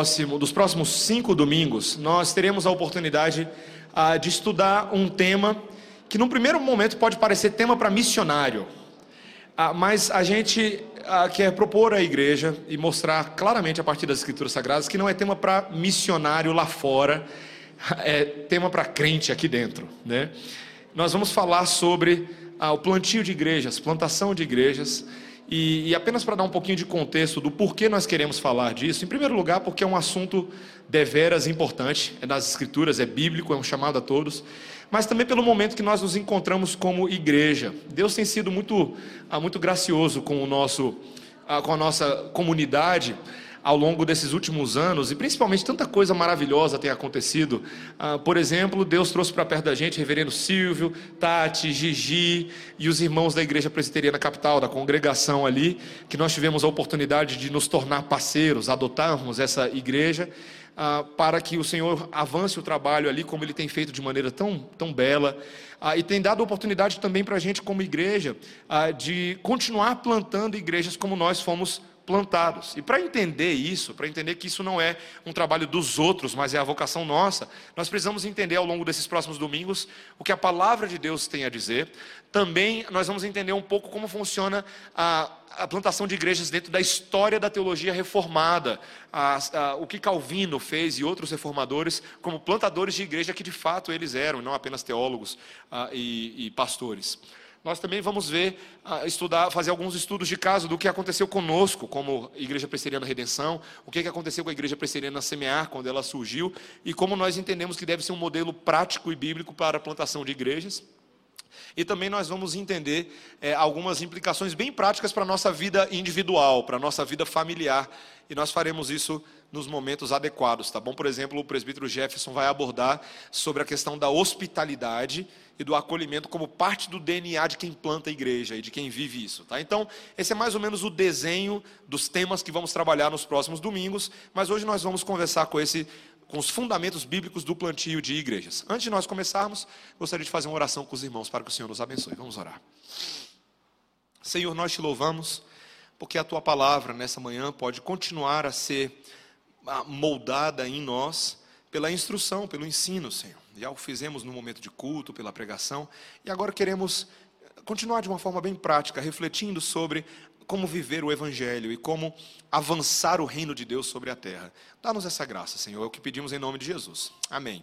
próximo, dos próximos cinco domingos, nós teremos a oportunidade ah, de estudar um tema que, num primeiro momento, pode parecer tema para missionário, ah, mas a gente ah, quer propor à igreja e mostrar claramente a partir das Escrituras Sagradas que não é tema para missionário lá fora, é tema para crente aqui dentro, né? Nós vamos falar sobre o plantio de igrejas, plantação de igrejas. E, e, apenas para dar um pouquinho de contexto do porquê nós queremos falar disso, em primeiro lugar, porque é um assunto deveras importante, é nas Escrituras, é bíblico, é um chamado a todos, mas também pelo momento que nós nos encontramos como igreja. Deus tem sido muito, ah, muito gracioso com, o nosso, ah, com a nossa comunidade ao longo desses últimos anos, e principalmente tanta coisa maravilhosa tem acontecido. Ah, por exemplo, Deus trouxe para perto da gente Reverendo Silvio, Tati, Gigi e os irmãos da Igreja Presbiteriana Capital, da congregação ali, que nós tivemos a oportunidade de nos tornar parceiros, adotarmos essa igreja. Ah, para que o Senhor avance o trabalho ali, como Ele tem feito de maneira tão, tão bela, ah, e tem dado oportunidade também para a gente, como igreja, ah, de continuar plantando igrejas como nós fomos plantados. E para entender isso, para entender que isso não é um trabalho dos outros, mas é a vocação nossa, nós precisamos entender ao longo desses próximos domingos o que a palavra de Deus tem a dizer. Também nós vamos entender um pouco como funciona a, a plantação de igrejas dentro da história da teologia reformada, a, a, o que Calvino fez e outros reformadores como plantadores de igreja que de fato eles eram, não apenas teólogos e, e pastores nós também vamos ver, ah, estudar, fazer alguns estudos de caso do que aconteceu conosco, como Igreja Presbiteriana Redenção, o que aconteceu com a Igreja Presbiteriana Semear, quando ela surgiu, e como nós entendemos que deve ser um modelo prático e bíblico para a plantação de igrejas. E também nós vamos entender é, algumas implicações bem práticas para a nossa vida individual, para a nossa vida familiar. E nós faremos isso nos momentos adequados, tá bom? Por exemplo, o presbítero Jefferson vai abordar sobre a questão da hospitalidade e do acolhimento como parte do DNA de quem planta a igreja e de quem vive isso, tá? Então, esse é mais ou menos o desenho dos temas que vamos trabalhar nos próximos domingos, mas hoje nós vamos conversar com esse com os fundamentos bíblicos do plantio de igrejas. Antes de nós começarmos, gostaria de fazer uma oração com os irmãos para que o Senhor nos abençoe. Vamos orar. Senhor, nós te louvamos porque a tua palavra nessa manhã pode continuar a ser ah, moldada em nós pela instrução, pelo ensino, Senhor. Já o fizemos no momento de culto, pela pregação, e agora queremos continuar de uma forma bem prática, refletindo sobre como viver o Evangelho e como avançar o reino de Deus sobre a terra. Dá-nos essa graça, Senhor, é o que pedimos em nome de Jesus. Amém.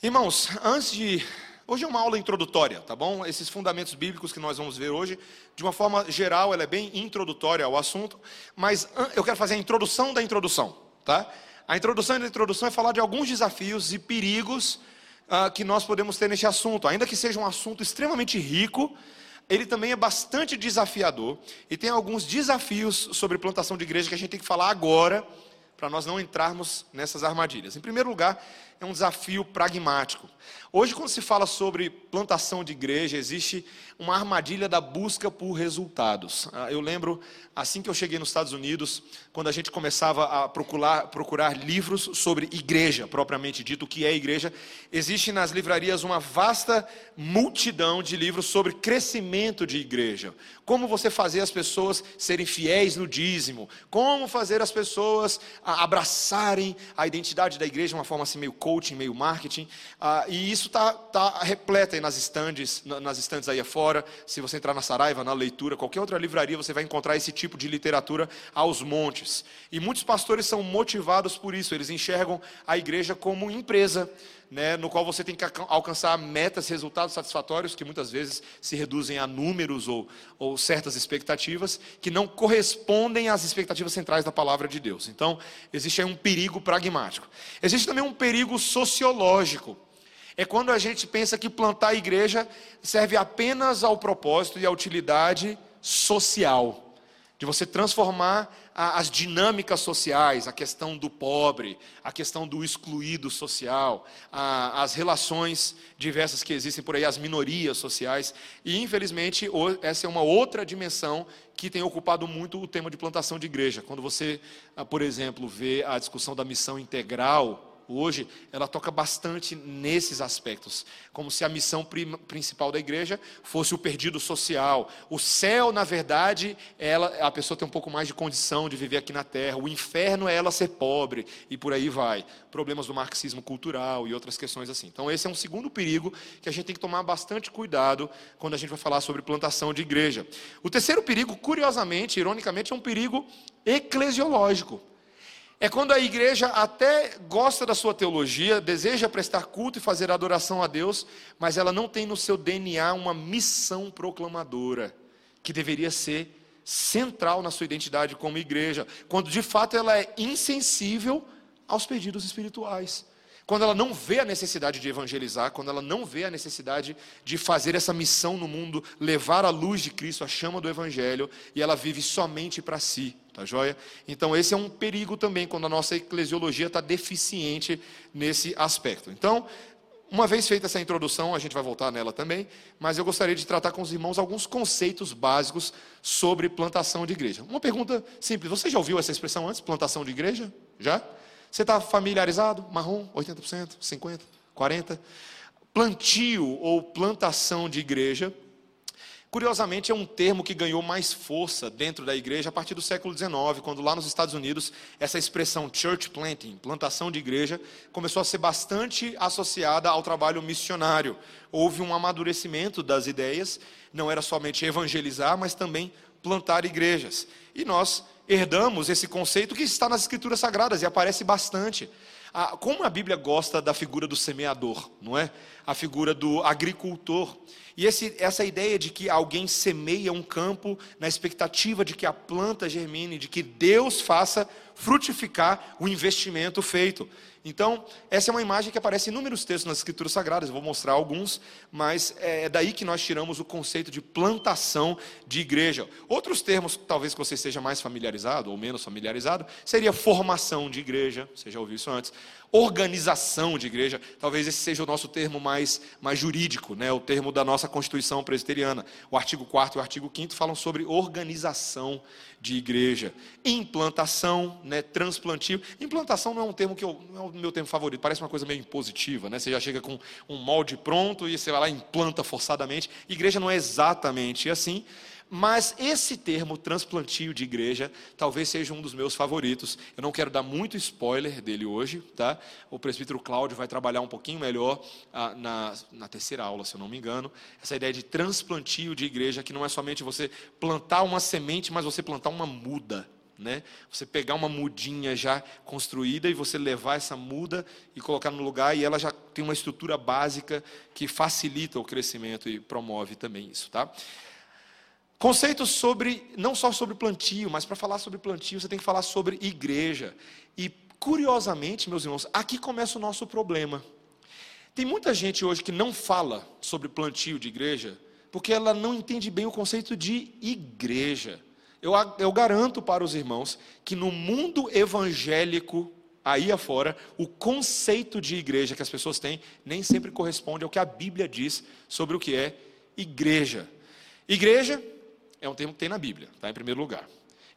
Irmãos, antes de. Hoje é uma aula introdutória, tá bom? Esses fundamentos bíblicos que nós vamos ver hoje, de uma forma geral, ela é bem introdutória ao assunto, mas eu quero fazer a introdução da introdução, tá? A introdução da introdução é falar de alguns desafios e perigos uh, que nós podemos ter neste assunto. Ainda que seja um assunto extremamente rico, ele também é bastante desafiador e tem alguns desafios sobre plantação de igreja que a gente tem que falar agora, para nós não entrarmos nessas armadilhas. Em primeiro lugar, é um desafio pragmático. Hoje, quando se fala sobre plantação de igreja, existe uma armadilha da busca por resultados. Ah, eu lembro, assim que eu cheguei nos Estados Unidos, quando a gente começava a procurar, procurar livros sobre igreja, propriamente dito, o que é igreja, existe nas livrarias uma vasta multidão de livros sobre crescimento de igreja. Como você fazer as pessoas serem fiéis no dízimo, como fazer as pessoas abraçarem a identidade da igreja de uma forma assim meio coaching, meio marketing. Ah, e isso está tá repleto aí nas estandes, nas estandes aí afora fora. Se você entrar na Saraiva, na leitura, qualquer outra livraria, você vai encontrar esse tipo de literatura aos montes. E muitos pastores são motivados por isso, eles enxergam a igreja como empresa. Né, no qual você tem que alcançar metas, resultados satisfatórios, que muitas vezes se reduzem a números ou, ou certas expectativas, que não correspondem às expectativas centrais da palavra de Deus. Então, existe aí um perigo pragmático. Existe também um perigo sociológico é quando a gente pensa que plantar a igreja serve apenas ao propósito e à utilidade social, de você transformar as dinâmicas sociais, a questão do pobre, a questão do excluído social, as relações diversas que existem por aí, as minorias sociais. E, infelizmente, essa é uma outra dimensão que tem ocupado muito o tema de plantação de igreja. Quando você, ah, por exemplo, vê a discussão da missão integral hoje, ela toca bastante nesses aspectos, como se a missão principal da igreja fosse o perdido social. O céu, na verdade, ela, a pessoa tem um pouco mais de condição de viver aqui na terra. O inferno é ela ser pobre e por aí vai. Problemas do marxismo cultural e outras questões assim. Então, esse é um segundo perigo que a gente tem que tomar bastante cuidado quando a gente vai falar sobre plantação de igreja. O terceiro perigo, curiosamente, ironicamente, é um perigo eclesiológico. É quando a igreja até gosta da sua teologia, deseja prestar culto e fazer adoração a Deus, mas ela não tem no seu DNA uma missão proclamadora, que deveria ser central na sua identidade como igreja, quando de fato ela é insensível aos pedidos espirituais. Quando ela não vê a necessidade de evangelizar, quando ela não vê a necessidade de fazer essa missão no mundo, levar a luz de Cristo, a chama do Evangelho, e ela vive somente para si, tá joia? Então, esse é um perigo também, quando a nossa eclesiologia está deficiente nesse aspecto. Então, uma vez feita essa introdução, a gente vai voltar nela também, mas eu gostaria de tratar com os irmãos alguns conceitos básicos sobre plantação de igreja. Uma pergunta simples: você já ouviu essa expressão antes, plantação de igreja? Já? Você está familiarizado? Marrom, 80%, 50%, 40%. Plantio ou plantação de igreja, curiosamente, é um termo que ganhou mais força dentro da igreja a partir do século XIX, quando lá nos Estados Unidos essa expressão church planting, plantação de igreja, começou a ser bastante associada ao trabalho missionário. Houve um amadurecimento das ideias, não era somente evangelizar, mas também plantar igrejas. E nós herdamos esse conceito que está nas Escrituras Sagradas e aparece bastante. como a Bíblia gosta da figura do semeador, não é? A figura do agricultor. E esse, essa ideia de que alguém semeia um campo na expectativa de que a planta germine, de que Deus faça frutificar o investimento feito. Então, essa é uma imagem que aparece em inúmeros textos nas Escrituras Sagradas, eu vou mostrar alguns, mas é, é daí que nós tiramos o conceito de plantação de igreja. Outros termos, talvez que você esteja mais familiarizado ou menos familiarizado, seria formação de igreja, você já ouviu isso antes, organização de igreja, talvez esse seja o nosso termo mais, mais jurídico, né? o termo da nossa Constituição presbiteriana. O artigo 4 e o artigo 5 falam sobre organização de igreja. Implantação, né? transplantio. Implantação não é um termo que eu, não é o meu termo favorito, parece uma coisa meio impositiva. Né? Você já chega com um molde pronto e você vai lá e implanta forçadamente. Igreja não é exatamente assim. Mas esse termo transplantio de igreja talvez seja um dos meus favoritos. Eu não quero dar muito spoiler dele hoje, tá? O presbítero Cláudio vai trabalhar um pouquinho melhor ah, na, na terceira aula, se eu não me engano. Essa ideia de transplantio de igreja, que não é somente você plantar uma semente, mas você plantar uma muda. Né? Você pegar uma mudinha já construída e você levar essa muda e colocar no lugar e ela já tem uma estrutura básica que facilita o crescimento e promove também isso, tá? Conceitos sobre, não só sobre plantio, mas para falar sobre plantio, você tem que falar sobre igreja. E, curiosamente, meus irmãos, aqui começa o nosso problema. Tem muita gente hoje que não fala sobre plantio de igreja, porque ela não entende bem o conceito de igreja. Eu, eu garanto para os irmãos que no mundo evangélico, aí afora, o conceito de igreja que as pessoas têm nem sempre corresponde ao que a Bíblia diz sobre o que é igreja. Igreja é um termo que tem na Bíblia, tá? em primeiro lugar.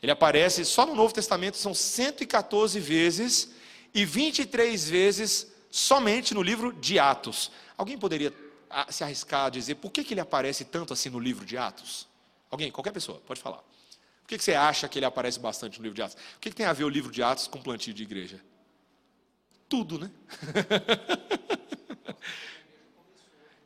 Ele aparece só no Novo Testamento, são 114 vezes e 23 vezes somente no livro de Atos. Alguém poderia ah, se arriscar a dizer por que, que ele aparece tanto assim no livro de Atos? Alguém, qualquer pessoa, pode falar. Por que, que você acha que ele aparece bastante no livro de Atos? O que, que tem a ver o livro de Atos com plantio de igreja? Tudo, né?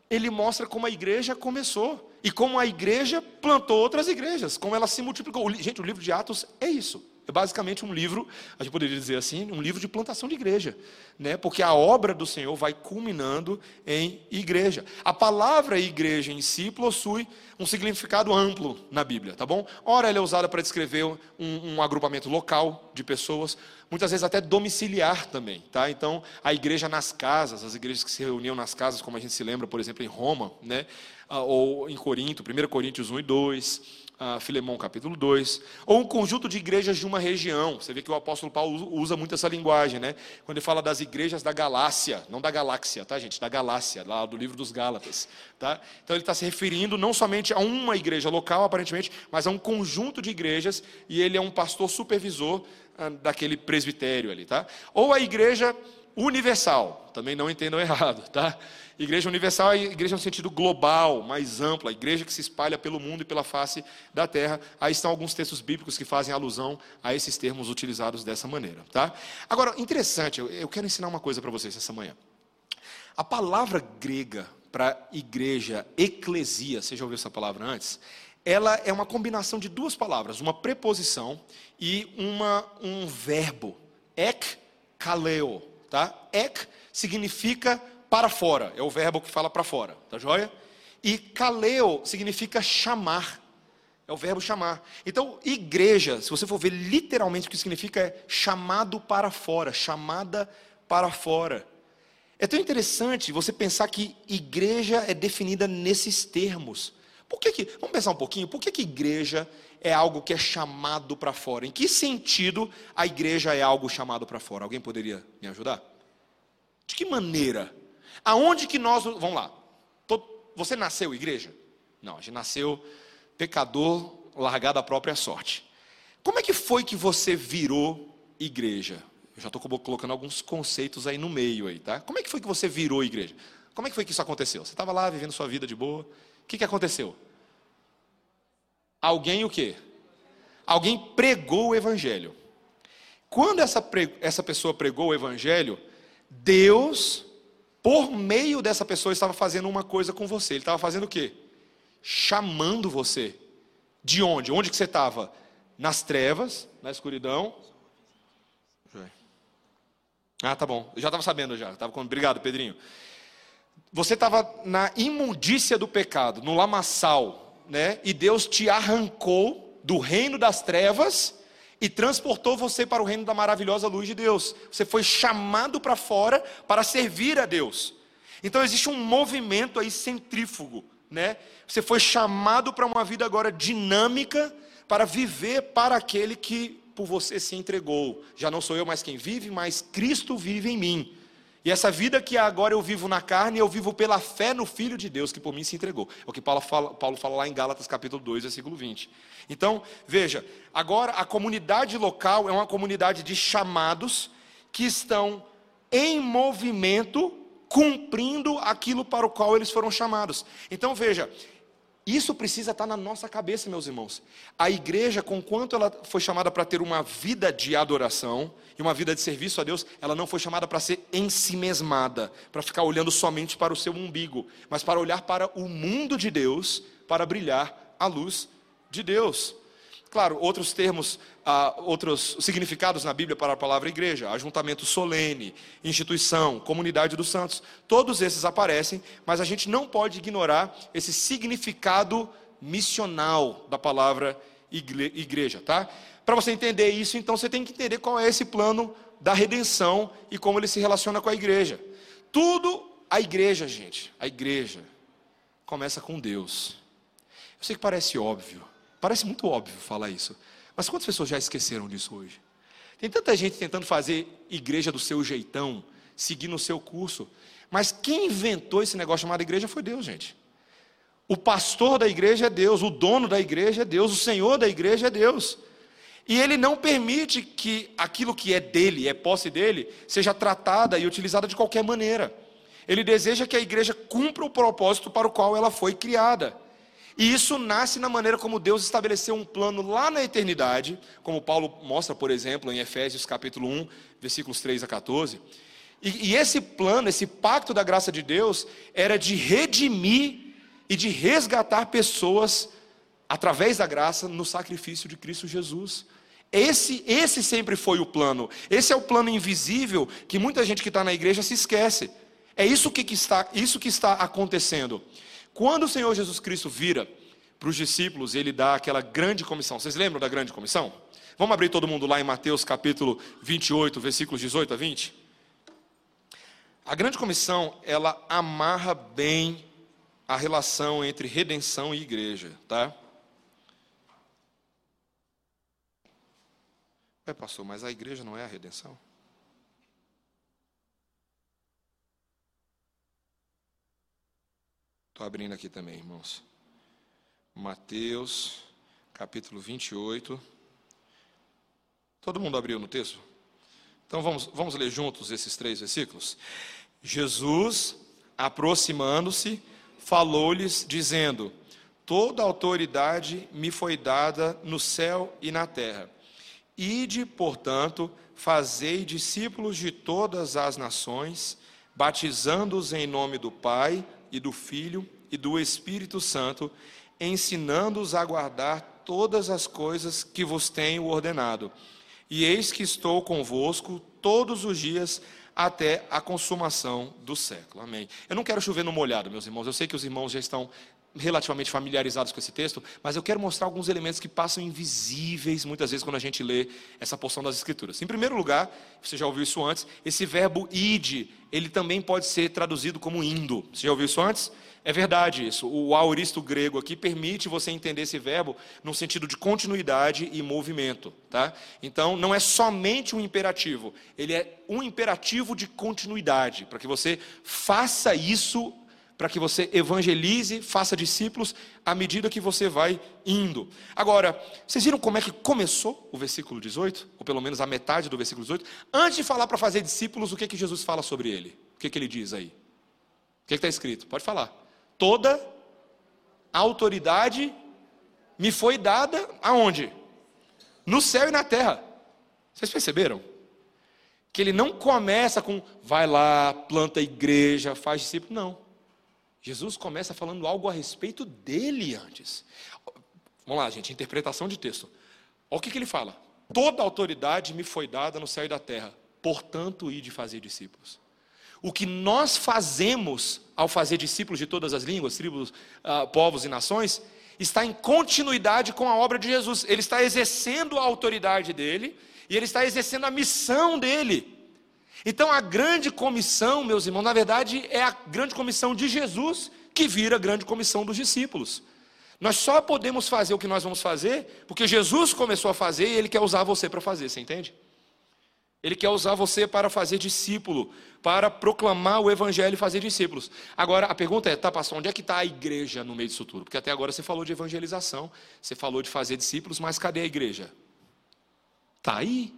ele mostra como a igreja começou e como a igreja plantou outras igrejas, como ela se multiplicou. Gente, o livro de Atos é isso. É basicamente um livro, a gente poderia dizer assim, um livro de plantação de igreja, né? Porque a obra do Senhor vai culminando em igreja. A palavra igreja em si possui um significado amplo na Bíblia, tá bom? Ora, ela é usada para descrever um, um agrupamento local de pessoas, muitas vezes até domiciliar também, tá? Então, a igreja nas casas, as igrejas que se reuniam nas casas, como a gente se lembra, por exemplo, em Roma, né? Ah, ou em Corinto, 1 Coríntios 1 e 2 Filemão capítulo 2, ou um conjunto de igrejas de uma região. Você vê que o apóstolo Paulo usa muito essa linguagem, né? Quando ele fala das igrejas da Galácia, não da galáxia, tá, gente? Da Galácia, lá do livro dos Gálatas, tá? Então ele está se referindo não somente a uma igreja local, aparentemente, mas a um conjunto de igrejas, e ele é um pastor supervisor uh, daquele presbitério ali, tá? Ou a igreja universal. Também não entendam errado, tá? Igreja universal é igreja no sentido global, mais ampla, igreja que se espalha pelo mundo e pela face da terra. Aí estão alguns textos bíblicos que fazem alusão a esses termos utilizados dessa maneira, tá? Agora, interessante, eu quero ensinar uma coisa para vocês essa manhã. A palavra grega para igreja, eclesia, você já ouviu essa palavra antes? Ela é uma combinação de duas palavras, uma preposição e uma, um verbo, ek kaleo, tá? Ek significa para fora, é o verbo que fala para fora, tá joia? E kaleo significa chamar, é o verbo chamar. Então, igreja, se você for ver literalmente o que significa é chamado para fora, chamada para fora. É tão interessante você pensar que igreja é definida nesses termos. Por que, que vamos pensar um pouquinho, por que, que igreja é algo que é chamado para fora? Em que sentido a igreja é algo chamado para fora? Alguém poderia me ajudar? De que maneira Aonde que nós. Vamos lá. Você nasceu igreja? Não, a gente nasceu pecador, largado à própria sorte. Como é que foi que você virou igreja? Eu já estou colocando alguns conceitos aí no meio aí, tá? Como é que foi que você virou igreja? Como é que foi que isso aconteceu? Você estava lá vivendo sua vida de boa. O que, que aconteceu? Alguém o quê? Alguém pregou o evangelho. Quando essa, essa pessoa pregou o evangelho, Deus por meio dessa pessoa, estava fazendo uma coisa com você. Ele estava fazendo o quê? Chamando você. De onde? Onde que você estava? Nas trevas, na escuridão. Ah, tá bom. Eu já estava sabendo já. Tava com... Obrigado, Pedrinho. Você estava na imundícia do pecado, no lamaçal, né? E Deus te arrancou do reino das trevas e transportou você para o reino da maravilhosa luz de Deus. Você foi chamado para fora para servir a Deus. Então existe um movimento aí centrífugo, né? Você foi chamado para uma vida agora dinâmica para viver para aquele que por você se entregou. Já não sou eu mais quem vive, mas Cristo vive em mim. E essa vida que agora eu vivo na carne, eu vivo pela fé no Filho de Deus que por mim se entregou. É o que Paulo fala, Paulo fala lá em Gálatas capítulo 2, versículo 20. Então, veja, agora a comunidade local é uma comunidade de chamados que estão em movimento, cumprindo aquilo para o qual eles foram chamados. Então, veja, isso precisa estar na nossa cabeça, meus irmãos. A igreja, conquanto ela foi chamada para ter uma vida de adoração e uma vida de serviço a Deus, ela não foi chamada para ser ensimesmada, para ficar olhando somente para o seu umbigo, mas para olhar para o mundo de Deus, para brilhar a luz de Deus. Claro, outros termos, ah, outros significados na Bíblia para a palavra igreja, ajuntamento solene, instituição, comunidade dos santos, todos esses aparecem, mas a gente não pode ignorar esse significado missional da palavra igreja, tá? Para você entender isso, então você tem que entender qual é esse plano da redenção e como ele se relaciona com a igreja. Tudo a igreja, gente, a igreja começa com Deus. Eu sei que parece óbvio, Parece muito óbvio falar isso. Mas quantas pessoas já esqueceram disso hoje? Tem tanta gente tentando fazer igreja do seu jeitão, seguindo o seu curso. Mas quem inventou esse negócio chamado igreja foi Deus, gente. O pastor da igreja é Deus, o dono da igreja é Deus, o senhor da igreja é Deus. E ele não permite que aquilo que é dele, é posse dele, seja tratada e utilizada de qualquer maneira. Ele deseja que a igreja cumpra o propósito para o qual ela foi criada. E isso nasce na maneira como Deus estabeleceu um plano lá na eternidade, como Paulo mostra, por exemplo, em Efésios capítulo 1, versículos 3 a 14. E, e esse plano, esse pacto da graça de Deus, era de redimir e de resgatar pessoas através da graça no sacrifício de Cristo Jesus. Esse, esse sempre foi o plano. Esse é o plano invisível que muita gente que está na igreja se esquece. É isso que, que está, isso que está acontecendo. Quando o Senhor Jesus Cristo vira para os discípulos, ele dá aquela grande comissão. Vocês lembram da grande comissão? Vamos abrir todo mundo lá em Mateus capítulo 28, versículos 18 a 20? A grande comissão, ela amarra bem a relação entre redenção e igreja, tá? É, pastor, mas a igreja não é a redenção? Estou abrindo aqui também, irmãos. Mateus, capítulo 28. Todo mundo abriu no texto? Então vamos, vamos ler juntos esses três versículos? Jesus, aproximando-se, falou-lhes, dizendo: Toda autoridade me foi dada no céu e na terra. Ide, portanto, fazei discípulos de todas as nações, batizando-os em nome do Pai e do Filho e do Espírito Santo, ensinando-os a guardar todas as coisas que vos tenho ordenado. E eis que estou convosco todos os dias até a consumação do século. Amém. Eu não quero chover no molhado, meus irmãos. Eu sei que os irmãos já estão relativamente familiarizados com esse texto, mas eu quero mostrar alguns elementos que passam invisíveis muitas vezes quando a gente lê essa porção das Escrituras. Em primeiro lugar, você já ouviu isso antes, esse verbo id, ele também pode ser traduzido como indo. Você já ouviu isso antes? É verdade isso. O auristo grego aqui permite você entender esse verbo no sentido de continuidade e movimento, tá? Então, não é somente um imperativo, ele é um imperativo de continuidade, para que você faça isso para que você evangelize, faça discípulos à medida que você vai indo. Agora, vocês viram como é que começou o versículo 18? Ou pelo menos a metade do versículo 18? Antes de falar para fazer discípulos, o que, que Jesus fala sobre ele? O que, que ele diz aí? O que está escrito? Pode falar. Toda autoridade me foi dada aonde? No céu e na terra. Vocês perceberam? Que ele não começa com vai lá, planta igreja, faz discípulo. Não. Jesus começa falando algo a respeito dele antes. Vamos lá, gente, interpretação de texto. Olha o que, que ele fala. Toda autoridade me foi dada no céu e da terra, portanto, de fazer discípulos. O que nós fazemos ao fazer discípulos de todas as línguas, tribos, uh, povos e nações, está em continuidade com a obra de Jesus. Ele está exercendo a autoridade dele e ele está exercendo a missão dele. Então a grande comissão, meus irmãos, na verdade é a grande comissão de Jesus que vira a grande comissão dos discípulos. Nós só podemos fazer o que nós vamos fazer porque Jesus começou a fazer e Ele quer usar você para fazer, você entende? Ele quer usar você para fazer discípulo, para proclamar o Evangelho e fazer discípulos. Agora, a pergunta é, tá, pastor, onde é que está a igreja no meio disso tudo? Porque até agora você falou de evangelização, você falou de fazer discípulos, mas cadê a igreja? Está aí.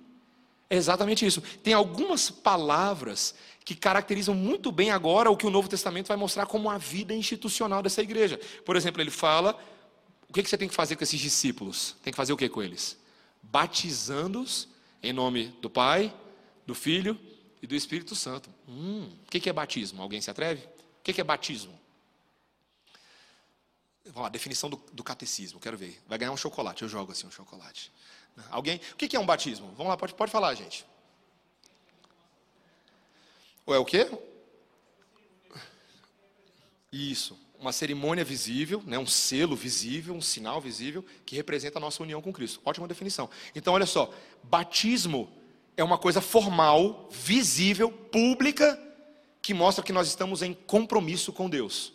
É exatamente isso. Tem algumas palavras que caracterizam muito bem agora o que o Novo Testamento vai mostrar como a vida institucional dessa igreja. Por exemplo, ele fala: o que você tem que fazer com esses discípulos? Tem que fazer o que com eles? Batizando-os em nome do Pai, do Filho e do Espírito Santo. Hum, o que é batismo? Alguém se atreve? O que é batismo? a definição do, do catecismo, quero ver. Vai ganhar um chocolate, eu jogo assim um chocolate. Alguém? O que é um batismo? Vamos lá, pode, pode falar, gente. Ou é o quê? Isso, uma cerimônia visível, né, um selo visível, um sinal visível que representa a nossa união com Cristo. Ótima definição. Então, olha só, batismo é uma coisa formal, visível, pública, que mostra que nós estamos em compromisso com Deus.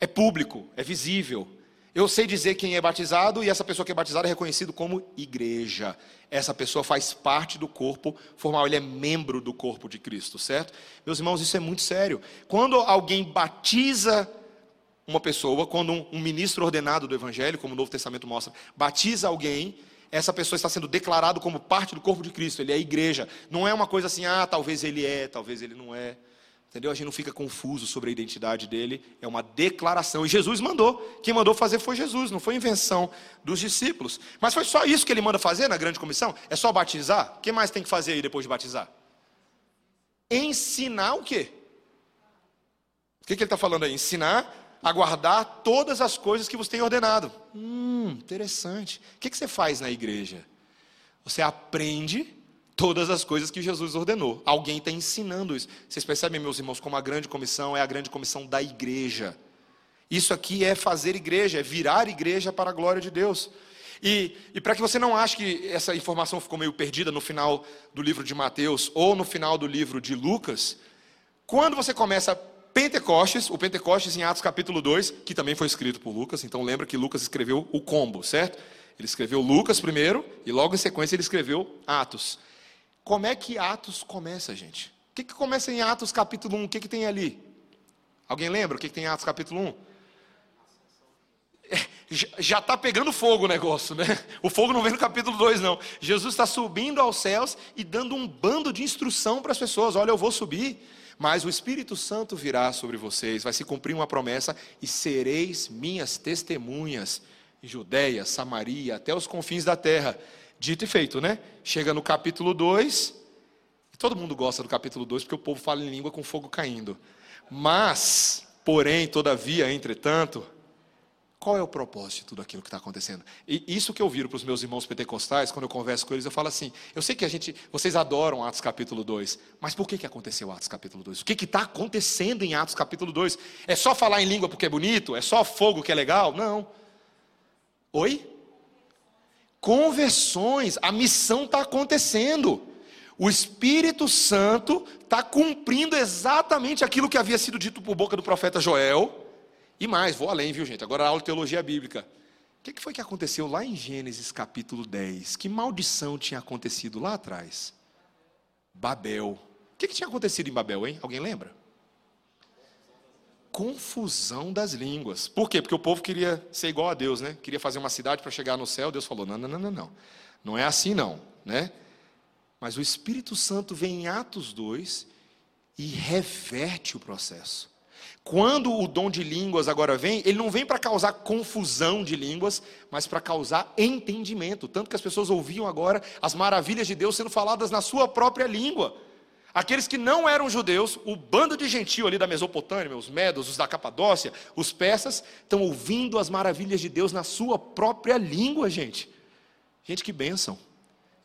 É público, é visível, eu sei dizer quem é batizado e essa pessoa que é batizada é reconhecido como igreja. Essa pessoa faz parte do corpo formal, ele é membro do corpo de Cristo, certo? Meus irmãos, isso é muito sério. Quando alguém batiza uma pessoa, quando um, um ministro ordenado do Evangelho, como o Novo Testamento mostra, batiza alguém, essa pessoa está sendo declarado como parte do corpo de Cristo, ele é igreja. Não é uma coisa assim, ah, talvez ele é, talvez ele não é. Entendeu? A gente não fica confuso sobre a identidade dele, é uma declaração. E Jesus mandou. Quem mandou fazer foi Jesus, não foi invenção dos discípulos. Mas foi só isso que ele manda fazer na grande comissão? É só batizar? O que mais tem que fazer aí depois de batizar? Ensinar o quê? O que, que ele está falando aí? Ensinar a guardar todas as coisas que você tem ordenado. Hum, interessante. O que, que você faz na igreja? Você aprende todas as coisas que Jesus ordenou. Alguém está ensinando isso. Vocês percebem, meus irmãos, como a grande comissão é a grande comissão da igreja. Isso aqui é fazer igreja, é virar igreja para a glória de Deus. E, e para que você não ache que essa informação ficou meio perdida no final do livro de Mateus ou no final do livro de Lucas, quando você começa Pentecostes, o Pentecostes em Atos capítulo 2, que também foi escrito por Lucas, então lembra que Lucas escreveu o combo, certo? Ele escreveu Lucas primeiro e logo em sequência ele escreveu Atos. Como é que Atos começa, gente? O que, que começa em Atos capítulo 1? O que, que tem ali? Alguém lembra o que, que tem em Atos capítulo 1? já está pegando fogo o negócio, né? O fogo não vem no capítulo 2, não. Jesus está subindo aos céus e dando um bando de instrução para as pessoas: olha, eu vou subir, mas o Espírito Santo virá sobre vocês, vai se cumprir uma promessa e sereis minhas testemunhas em Judéia, Samaria, até os confins da terra. Dito e feito, né? Chega no capítulo 2, todo mundo gosta do capítulo 2 porque o povo fala em língua com fogo caindo. Mas, porém, todavia, entretanto, qual é o propósito de tudo aquilo que está acontecendo? E isso que eu viro para os meus irmãos pentecostais, quando eu converso com eles, eu falo assim: eu sei que a gente, vocês adoram Atos capítulo 2, mas por que, que aconteceu Atos capítulo 2? O que está acontecendo em Atos capítulo 2? É só falar em língua porque é bonito? É só fogo que é legal? Não. Oi? Conversões, a missão está acontecendo. O Espírito Santo está cumprindo exatamente aquilo que havia sido dito por boca do profeta Joel e mais, vou além, viu gente? Agora aula de teologia bíblica. O que foi que aconteceu lá em Gênesis capítulo 10? Que maldição tinha acontecido lá atrás? Babel. O que tinha acontecido em Babel, hein? Alguém lembra? Confusão das línguas. Por quê? Porque o povo queria ser igual a Deus, né? Queria fazer uma cidade para chegar no céu. Deus falou: não, não, não, não, não. Não é assim, não. Né? Mas o Espírito Santo vem em Atos 2 e reverte o processo. Quando o dom de línguas agora vem, ele não vem para causar confusão de línguas, mas para causar entendimento. Tanto que as pessoas ouviam agora as maravilhas de Deus sendo faladas na sua própria língua. Aqueles que não eram judeus, o bando de gentil ali da Mesopotâmia, os medos, os da Capadócia, os persas, estão ouvindo as maravilhas de Deus na sua própria língua, gente. Gente, que bênção.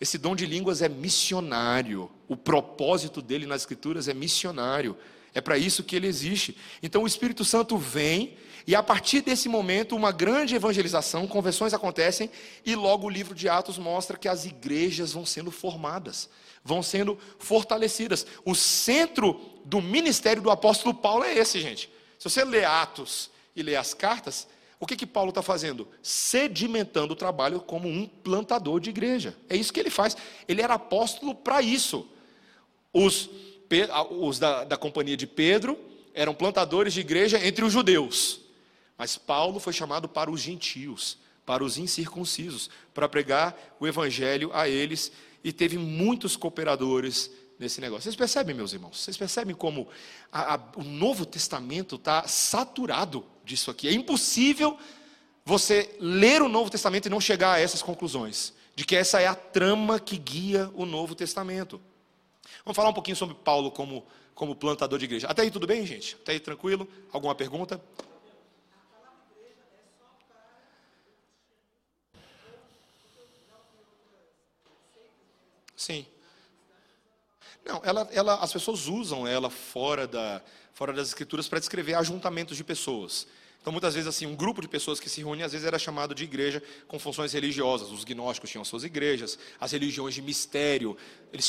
Esse dom de línguas é missionário. O propósito dele nas Escrituras é missionário. É para isso que ele existe. Então o Espírito Santo vem, e a partir desse momento, uma grande evangelização, conversões acontecem, e logo o livro de Atos mostra que as igrejas vão sendo formadas, vão sendo fortalecidas. O centro do ministério do apóstolo Paulo é esse, gente. Se você lê Atos e lê as cartas, o que, que Paulo está fazendo? Sedimentando o trabalho como um plantador de igreja. É isso que ele faz. Ele era apóstolo para isso. Os os da, da companhia de Pedro eram plantadores de igreja entre os judeus. Mas Paulo foi chamado para os gentios, para os incircuncisos, para pregar o evangelho a eles, e teve muitos cooperadores nesse negócio. Vocês percebem, meus irmãos? Vocês percebem como a, a, o Novo Testamento está saturado disso aqui? É impossível você ler o Novo Testamento e não chegar a essas conclusões, de que essa é a trama que guia o Novo Testamento. Vamos falar um pouquinho sobre Paulo como, como plantador de igreja. Até aí tudo bem, gente? Até aí tranquilo? Alguma pergunta? Sim. Não, ela, ela, as pessoas usam ela fora, da, fora das escrituras para descrever ajuntamentos de pessoas. Então, muitas vezes, assim, um grupo de pessoas que se reúne, às vezes era chamado de igreja com funções religiosas. Os gnósticos tinham suas igrejas, as religiões de mistério, eles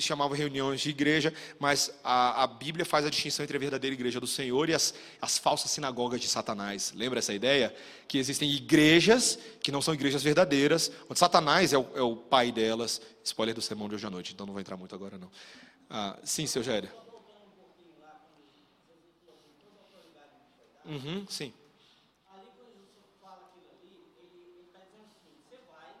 chamavam reuniões de igreja, mas a, a, Bíblia faz a distinção entre a verdadeira igreja do Senhor e as, as falsas sinagogas de Satanás. Lembra essa ideia? Que existem igrejas que não são igrejas verdadeiras, onde Satanás é o, é o pai delas. Spoiler do sermão de hoje à noite, então não vou entrar muito agora, não. Ah, sim, seu Gério. Uhum, sim. Ali, quando Jesus fala aquilo ali, ele está dizendo assim: você vai,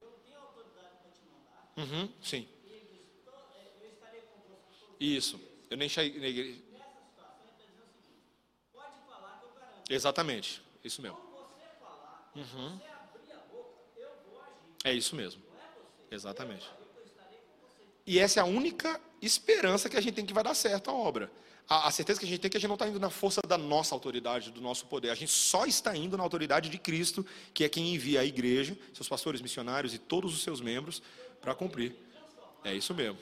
eu tenho autoridade para te mandar. Uhum, sim. E ele diz: é, eu estarei você. Isso, eu nem cheguei. Nessa situação, ele está dizendo o seguinte: pode falar que eu garanto. Exatamente, isso mesmo. Quando você falar, uhum. você abrir a boca, eu vou agir. É isso mesmo. Não é você. Exatamente. Eu estarei com você. E essa é a única esperança que a gente tem que vai dar certo a obra a, a, certeza que a gente tem é que a gente não está indo na força da nossa autoridade, do nosso poder. A gente só está indo na autoridade de Cristo, que é quem envia a igreja, seus pastores, missionários e todos os seus membros para cumprir. É isso mesmo.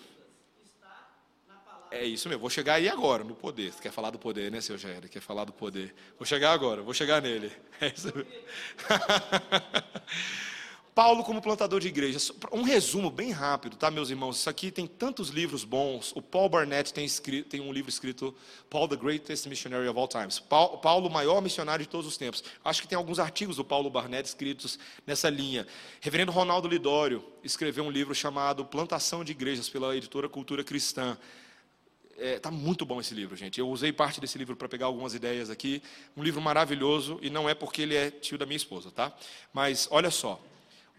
É isso mesmo. Vou chegar aí agora, no poder. Você quer falar do poder, né, seu Jair? Quer falar do poder. Vou chegar agora, vou chegar nele. É isso mesmo. Paulo como plantador de igrejas. Um resumo bem rápido, tá, meus irmãos? Isso aqui tem tantos livros bons. O Paul Barnett tem, escrito, tem um livro escrito Paul, the Greatest Missionary of All Times. Paulo, o maior missionário de todos os tempos. Acho que tem alguns artigos do Paulo Barnett escritos nessa linha. Reverendo Ronaldo Lidório escreveu um livro chamado Plantação de Igrejas pela editora Cultura Cristã. é, tá muito bom esse livro, gente. Eu usei parte desse livro para pegar algumas ideias aqui. Um livro maravilhoso e não é porque ele é tio da minha esposa, tá? Mas olha só,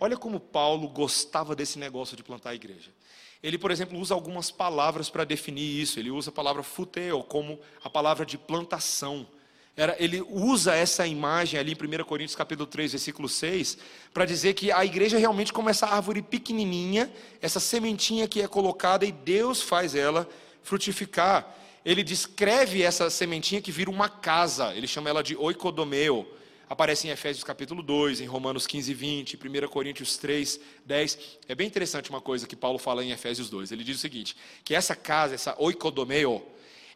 olha como Paulo gostava desse negócio de plantar a igreja. Ele, por exemplo, usa algumas palavras para definir isso. Ele usa a palavra futeo como a palavra de plantação. Era, ele usa essa imagem ali em 1 Coríntios capítulo 3, versículo 6, para dizer que a igreja realmente como essa árvore pequenininha, essa sementinha que é colocada e Deus faz ela frutificar. Ele descreve essa sementinha que vira uma casa, ele chama ela de oikodomeo. Aparece em Efésios capítulo 2, em Romanos 15, 20, 1 Coríntios 3, 10. É bem interessante uma coisa que Paulo fala em Efésios 2. Ele diz o seguinte: que essa casa, essa oikodomeo,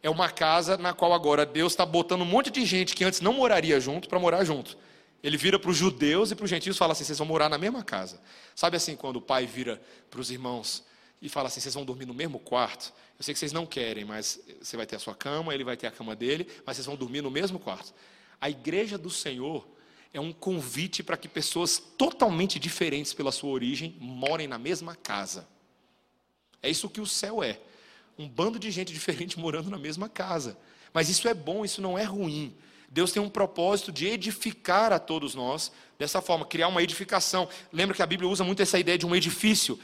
é uma casa na qual agora Deus está botando um monte de gente que antes não moraria junto para morar junto. Ele vira para os judeus e para os gentios e fala assim: vocês vão morar na mesma casa. Sabe assim, quando o pai vira para os irmãos e fala assim: vocês vão dormir no mesmo quarto? Eu sei que vocês não querem, mas você vai ter a sua cama, ele vai ter a cama dele, mas vocês vão dormir no mesmo quarto. A igreja do Senhor é um convite para que pessoas totalmente diferentes pela sua origem morem na mesma casa. É isso que o céu é. Um bando de gente diferente morando na mesma casa. Mas isso é bom, isso não é ruim. Deus tem um propósito de edificar a todos nós dessa forma, criar uma edificação. Lembra que a Bíblia usa muito essa ideia de um edifício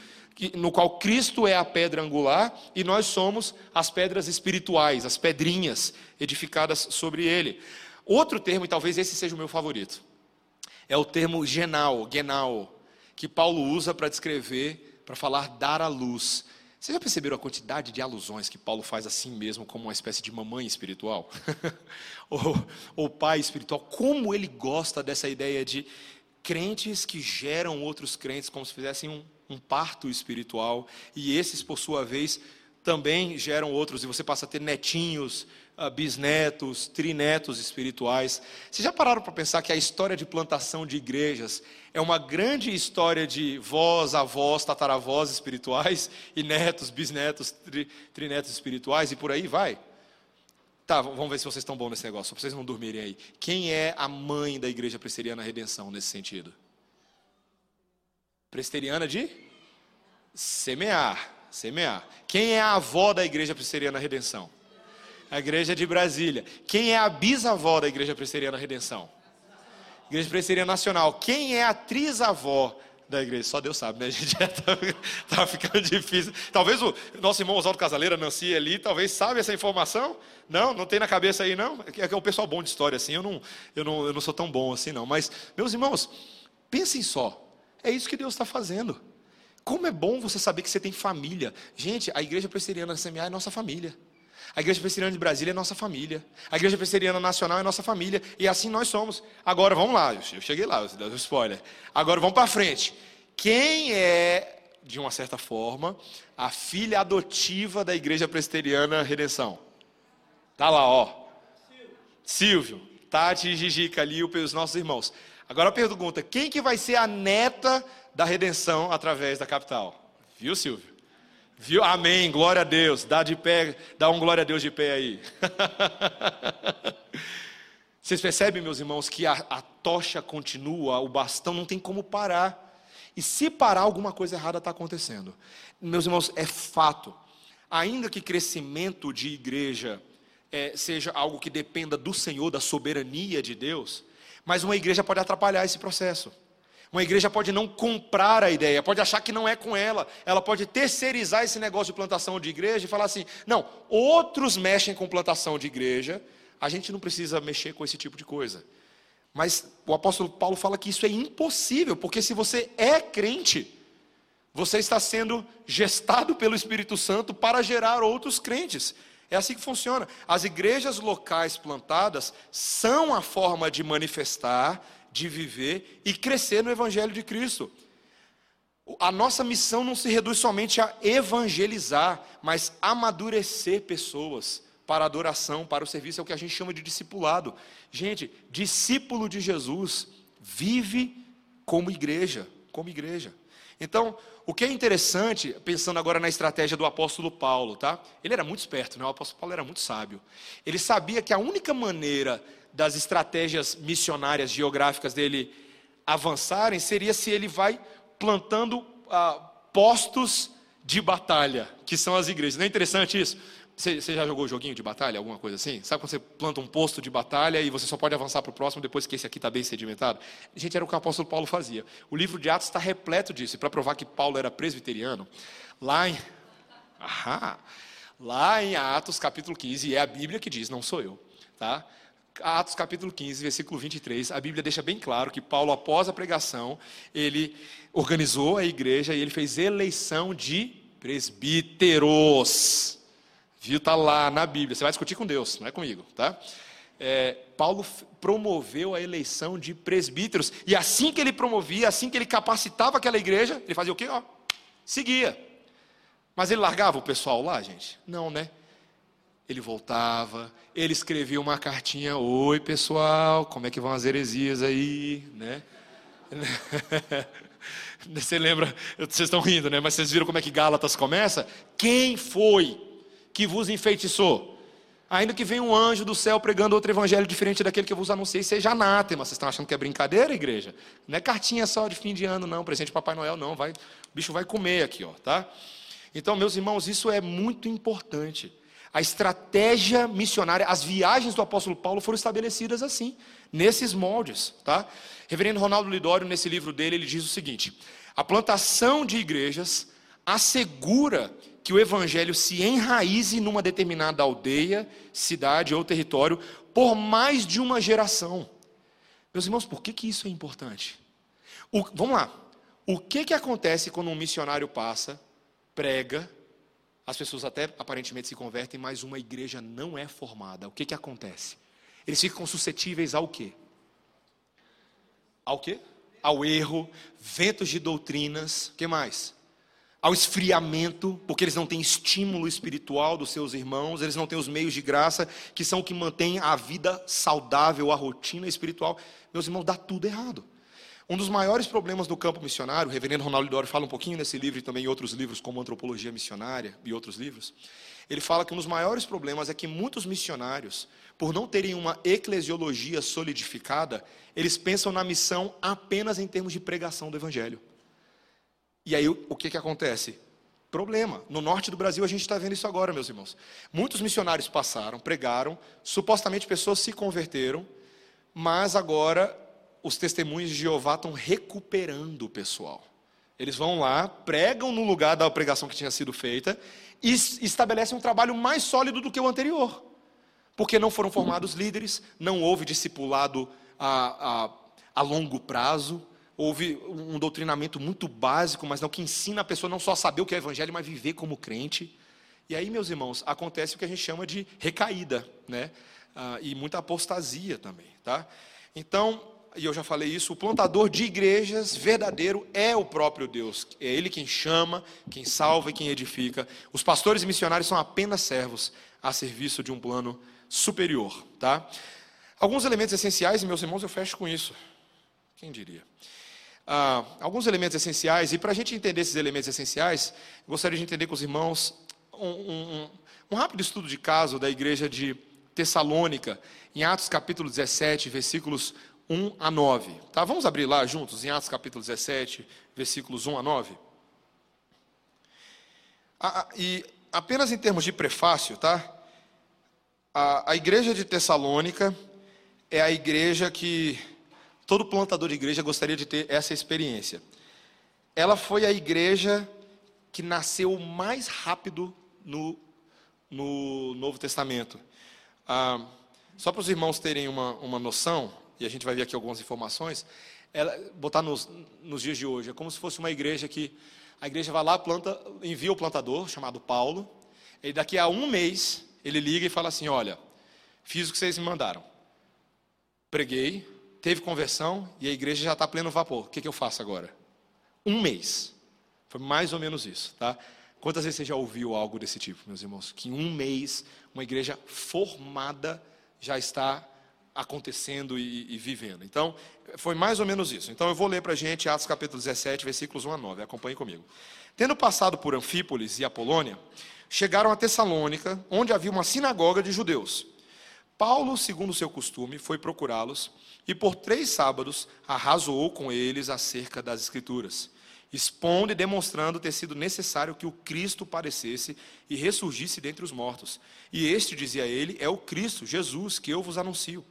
no qual Cristo é a pedra angular e nós somos as pedras espirituais, as pedrinhas edificadas sobre ele. Outro termo, e talvez esse seja o meu favorito, é o termo genal, genal, que Paulo usa para descrever, para falar dar à luz. Vocês já perceberam a quantidade de alusões que Paulo faz assim mesmo, como uma espécie de mamãe espiritual? ou, ou pai espiritual? Como ele gosta dessa ideia de crentes que geram outros crentes, como se fizessem um um parto espiritual, e esses, por sua vez, também geram outros, e você passa a ter netinhos, bisnetos, trinetos espirituais. Vocês já pararam para pensar que a história de plantação de igrejas é uma grande história de vós, avós, tataravós espirituais, e netos, bisnetos, tri, trinetos espirituais, e por aí vai? Tá, vamos ver se vocês estão bons nesse negócio, só para vocês não dormirem aí. Quem é a mãe da igreja presteriana redenção nesse sentido? Presteriana de semear, semear. Quem é a avó da igreja presteriana redenção? A igreja de Brasília. Quem é a bisavó da igreja presteriana redenção? Igreja presteriana nacional. Quem é a trisavó da igreja? Só Deus sabe, né? A gente já tá, tá ficando difícil. Talvez o nosso irmão Oswaldo Casaleira, Nancy ali, talvez sabe essa informação. Não, não tem na cabeça aí não. É que é o pessoal bom de história assim. Eu não, eu não, eu não sou tão bom assim não. Mas meus irmãos, pensem só. É isso que Deus está fazendo. Como é bom você saber que você tem família. Gente, a igreja presbiteriana CMA é nossa família. A igreja presbiteriana de Brasília é nossa família. A igreja presbiteriana nacional é nossa família. E assim nós somos. Agora vamos lá, eu cheguei lá, deu um spoiler. Agora vamos para frente. Quem é, de uma certa forma, a filha adotiva da igreja presbiteriana Redenção? Tá lá, ó. Silvio, Tati e Gigica ali, os nossos irmãos. Agora a pergunta: quem que vai ser a neta da redenção através da capital? Viu, Silvio? Viu? Amém. Glória a Deus. Dá de pé, dá um glória a Deus de pé aí. Vocês percebem, meus irmãos, que a, a tocha continua, o bastão não tem como parar. E se parar, alguma coisa errada está acontecendo. Meus irmãos, é fato. Ainda que crescimento de igreja é, seja algo que dependa do Senhor, da soberania de Deus, mas uma igreja pode atrapalhar esse processo. Uma igreja pode não comprar a ideia, pode achar que não é com ela, ela pode terceirizar esse negócio de plantação de igreja e falar assim: não, outros mexem com plantação de igreja, a gente não precisa mexer com esse tipo de coisa. Mas o apóstolo Paulo fala que isso é impossível, porque se você é crente, você está sendo gestado pelo Espírito Santo para gerar outros crentes. É assim que funciona. As igrejas locais plantadas são a forma de manifestar, de viver e crescer no Evangelho de Cristo. A nossa missão não se reduz somente a evangelizar, mas amadurecer pessoas para a adoração, para o serviço, é o que a gente chama de discipulado. Gente, discípulo de Jesus vive como igreja, como igreja. Então, o que é interessante, pensando agora na estratégia do apóstolo Paulo, tá? Ele era muito esperto, né? O apóstolo Paulo era muito sábio. Ele sabia que a única maneira das estratégias missionárias geográficas dele avançarem seria se ele vai plantando ah, postos de batalha, que são as igrejas. Não é interessante isso? Você, já jogou joguinho de batalha, alguma coisa assim? Sabe quando você planta um posto de batalha e você só pode avançar para o próximo depois que esse aqui está bem sedimentado? Gente, era o que o apóstolo Paulo fazia. O livro de Atos está repleto disso. E para provar que Paulo era presbiteriano, lá em. Ahá, lá em Atos capítulo 15, e é a Bíblia que diz, não sou eu. Tá? Atos capítulo 15, versículo 23, a Bíblia deixa bem claro que Paulo, após a pregação, ele organizou a igreja e ele fez eleição de presbíteros. Viu? Está lá na Bíblia. Você vai discutir com Deus, não é comigo, tá? É, Paulo promoveu a eleição de presbíteros. E assim que ele promovia, assim que ele capacitava aquela igreja, ele fazia o quê? Ó, seguia. Mas ele largava o pessoal lá, gente? Não, né? Ele voltava, ele escrevia uma cartinha: Oi, pessoal, como é que vão as heresias aí? Né? Você lembra? Vocês estão rindo, né? Mas vocês viram como é que Gálatas começa? Quem foi que vos enfeitiçou. Ainda que venha um anjo do céu pregando outro evangelho diferente daquele que eu vos anunciei, seja anátema. Vocês estão achando que é brincadeira, igreja? Não é cartinha só de fim de ano, não, presente de Papai Noel, não. Vai, o bicho vai comer aqui, ó, tá? Então, meus irmãos, isso é muito importante. A estratégia missionária, as viagens do apóstolo Paulo foram estabelecidas assim, nesses moldes, tá? Reverendo Ronaldo Lidório, nesse livro dele, ele diz o seguinte: a plantação de igrejas assegura que o evangelho se enraize numa determinada aldeia, cidade ou território por mais de uma geração. Meus irmãos, por que, que isso é importante? O, vamos lá. O que, que acontece quando um missionário passa, prega, as pessoas até aparentemente se convertem, mas uma igreja não é formada? O que, que acontece? Eles ficam suscetíveis ao quê? Ao quê? Ao erro, ventos de doutrinas, o que mais? ao esfriamento, porque eles não têm estímulo espiritual dos seus irmãos, eles não têm os meios de graça, que são o que mantém a vida saudável, a rotina espiritual. Meus irmãos, dá tudo errado. Um dos maiores problemas do campo missionário, o reverendo Ronaldo Dori fala um pouquinho nesse livro e também em outros livros, como Antropologia Missionária e outros livros. Ele fala que um dos maiores problemas é que muitos missionários, por não terem uma eclesiologia solidificada, eles pensam na missão apenas em termos de pregação do Evangelho. E aí o que, que acontece? Problema. No norte do Brasil a gente está vendo isso agora, meus irmãos. Muitos missionários passaram, pregaram, supostamente pessoas se converteram, mas agora os testemunhos de Jeová estão recuperando o pessoal. Eles vão lá, pregam no lugar da pregação que tinha sido feita e estabelecem um trabalho mais sólido do que o anterior. Porque não foram formados líderes, não houve discipulado a, a, a longo prazo, houve um doutrinamento muito básico, mas não que ensina a pessoa não só a saber o que é evangelho, mas viver como crente. E aí, meus irmãos, acontece o que a gente chama de recaída, né? Ah, e muita apostasia também, tá? Então, e eu já falei isso, o plantador de igrejas verdadeiro é o próprio Deus. É Ele quem chama, quem salva e quem edifica. Os pastores e missionários são apenas servos a serviço de um plano superior, tá? Alguns elementos essenciais, e meus irmãos, eu fecho com isso. Quem diria? ah, alguns elementos essenciais, e para a gente entender esses elementos essenciais, gostaria de entender com os irmãos um, um, um rápido estudo de caso da igreja de Tessalônica, em Atos capítulo 17, versículos 1 a 9. Tá? Vamos abrir lá juntos, em Atos capítulo 17, versículos 1 a 9. Ah, e apenas em termos de prefácio, tá? A, a igreja de Tessalônica é a igreja que Todo plantador de igreja gostaria de ter essa experiência. Ela foi a igreja que nasceu mais rápido no, no Novo Testamento. Ah, só para os irmãos terem uma, uma noção, e a gente vai ver aqui algumas informações, ela, botar nos, nos dias de hoje, é como se fosse uma igreja que a igreja vai lá, planta, envia o plantador, chamado Paulo, e daqui a um mês ele liga e fala assim: Olha, fiz o que vocês me mandaram, preguei, teve conversão e a igreja já está pleno vapor. O que, que eu faço agora? Um mês. Foi mais ou menos isso, tá? Quantas vezes você já ouviu algo desse tipo, meus irmãos? Que em um mês, uma igreja formada já está acontecendo e, e, vivendo. Então, foi mais ou menos isso. Então, eu vou ler para a gente Atos capítulo 17, versículos 1 a 9. Acompanhe comigo. Tendo passado por Anfípolis e Apolônia, chegaram a Tessalônica, onde havia uma sinagoga de judeus. Paulo, segundo seu costume, foi procurá-los e por três sábados arrasou com eles acerca das Escrituras. expondo e demonstrando ter sido necessário que o Cristo parecesse e ressurgisse dentre os mortos. E este, dizia ele, é o Cristo, Jesus, que eu vos anuncio.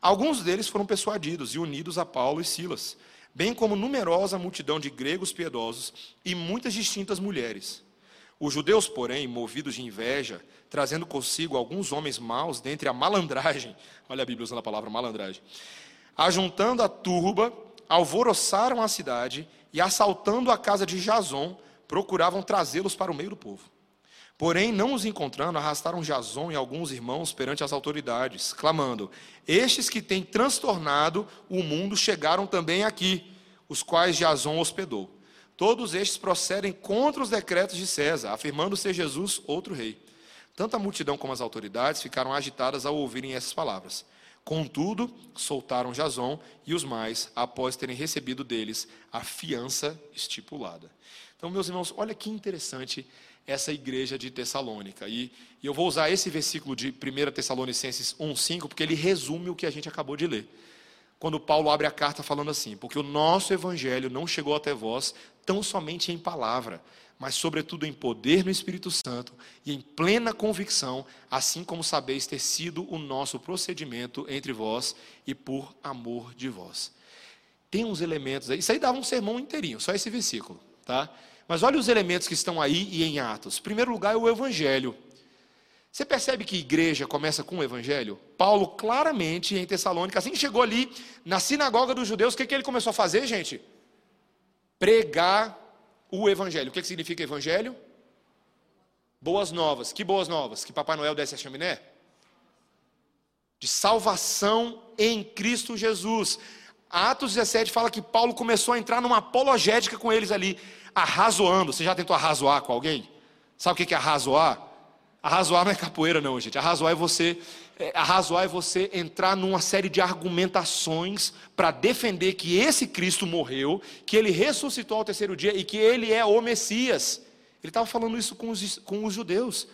Alguns deles foram persuadidos e unidos a Paulo e Silas, bem como numerosa multidão de gregos piedosos e muitas distintas mulheres. Os judeus, porém, movidos de inveja, trazendo consigo alguns homens maus dentre a malandragem, olha a Bíblia usando a palavra malandragem, ajuntando a turba, alvoroçaram a cidade e, assaltando a casa de Jason, procuravam trazê-los para o meio do povo. Porém, não os encontrando, arrastaram Jason e alguns irmãos perante as autoridades, clamando: Estes que têm transtornado o mundo chegaram também aqui, os quais Jason hospedou. Todos estes procedem contra os decretos de César, afirmando ser Jesus outro rei. Tanto a multidão como as autoridades ficaram agitadas ao ouvirem essas palavras. Contudo, soltaram Jason e os mais, após terem recebido deles a fiança estipulada. Então, meus irmãos, olha que interessante essa igreja de Tessalônica. E, e eu vou usar esse versículo de 1 Tessalonicenses 1,5, porque ele resume o que a gente acabou de ler quando Paulo abre a carta falando assim: Porque o nosso evangelho não chegou até vós tão somente em palavra, mas sobretudo em poder no Espírito Santo e em plena convicção, assim como sabeis ter sido o nosso procedimento entre vós e por amor de vós. Tem uns elementos aí, isso aí dava um sermão inteirinho, só esse versículo, tá? Mas olha os elementos que estão aí e em Atos. Em primeiro lugar é o evangelho. Você percebe que igreja começa com o evangelho? Paulo, claramente, em Tessalônica, assim que chegou ali na sinagoga dos judeus, o que, que ele começou a fazer, gente? Pregar o evangelho. O que, que significa evangelho? Boas novas. Que boas novas? Que Papai Noel desce a chaminé? De salvação em Cristo Jesus. Atos 17 fala que Paulo começou a entrar numa apologética com eles ali, arrazoando. Você já tentou arrazoar com alguém? Sabe o que é arrazoar? Arrazoar não é capoeira, não, gente. Arrazoar é você, é, arrazoar é você entrar numa série de argumentações para defender que esse Cristo morreu, que ele ressuscitou ao terceiro dia e que ele é o Messias. Ele estava falando isso com os, com os judeus.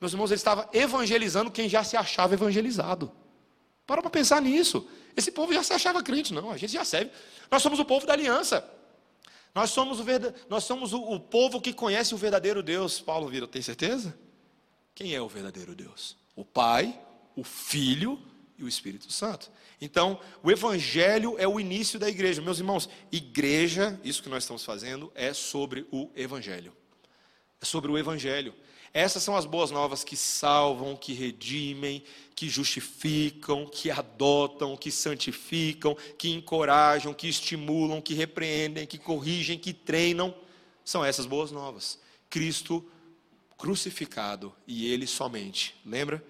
Meus irmãos, ele estava evangelizando quem já se achava evangelizado. Para para pensar nisso. Esse povo já se achava crente, não, a gente já serve. Nós somos o povo da aliança. Nós somos o. Nós somos o, o povo que conhece o verdadeiro Deus. Paulo vira, tem certeza? Quem é o verdadeiro Deus? O Pai, o Filho e o Espírito Santo. Então, o Evangelho é o início da igreja. Meus irmãos, igreja, isso que nós estamos fazendo, é sobre o Evangelho. É sobre o Evangelho. Essas são as boas novas que salvam, que redimem, que justificam, que adotam, que santificam, que encorajam, que estimulam, que repreendem, que corrigem, que treinam. São essas boas novas. Cristo crucificado e ele somente. Lembra?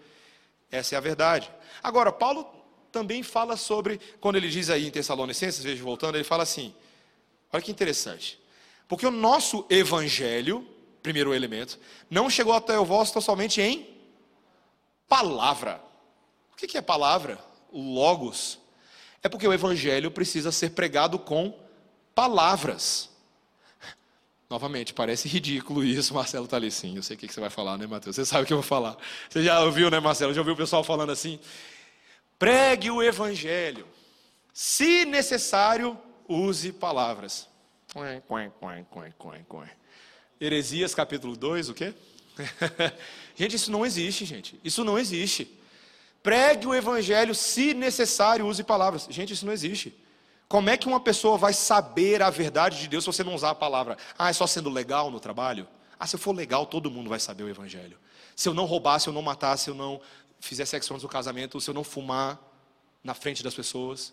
Essa é a verdade. Agora, Paulo também fala sobre, quando ele diz aí em Tessalonicenses, veja voltando, ele fala assim: olha que interessante. Porque o nosso evangelho, primeiro elemento, não chegou até o tão somente em palavra. O que é palavra? Logos. É porque o evangelho precisa ser pregado com palavras. Novamente, parece ridículo isso, Marcelo está ali sim. Eu sei o que você vai falar, né, Mateus? Você sabe o que eu vou falar. Você já ouviu, né, Marcelo? Já ouviu o pessoal falando assim? Pregue o evangelho. Se necessário, use palavras. Heresias capítulo 2, o quê? gente, isso não existe, gente. Isso não existe. Pregue o evangelho, se necessário, use palavras. Gente, isso não existe. Como é que uma pessoa vai saber a verdade de Deus se você não usar a palavra? Ah, é só sendo legal no trabalho? Ah, se eu for legal, todo mundo vai saber o evangelho. Se eu não roubar, se eu não matar, se eu não fizer sexo antes do casamento, se eu não fumar na frente das pessoas,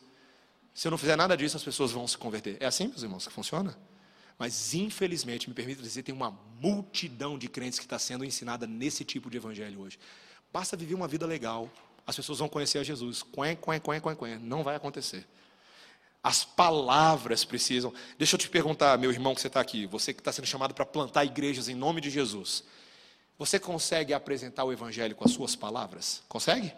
se eu não fizer nada disso, as pessoas vão se converter. É assim, meus irmãos, que funciona? Mas, infelizmente, me permita dizer, tem uma multidão de crentes que está sendo ensinada nesse tipo de evangelho hoje. Basta viver uma vida legal, as pessoas vão conhecer a Jesus. Quen, quen, quen, quen, quen. Não vai acontecer. As palavras precisam. Deixa eu te perguntar, meu irmão que você está aqui, você que está sendo chamado para plantar igrejas em nome de Jesus. Você consegue apresentar o Evangelho com as suas palavras? Consegue?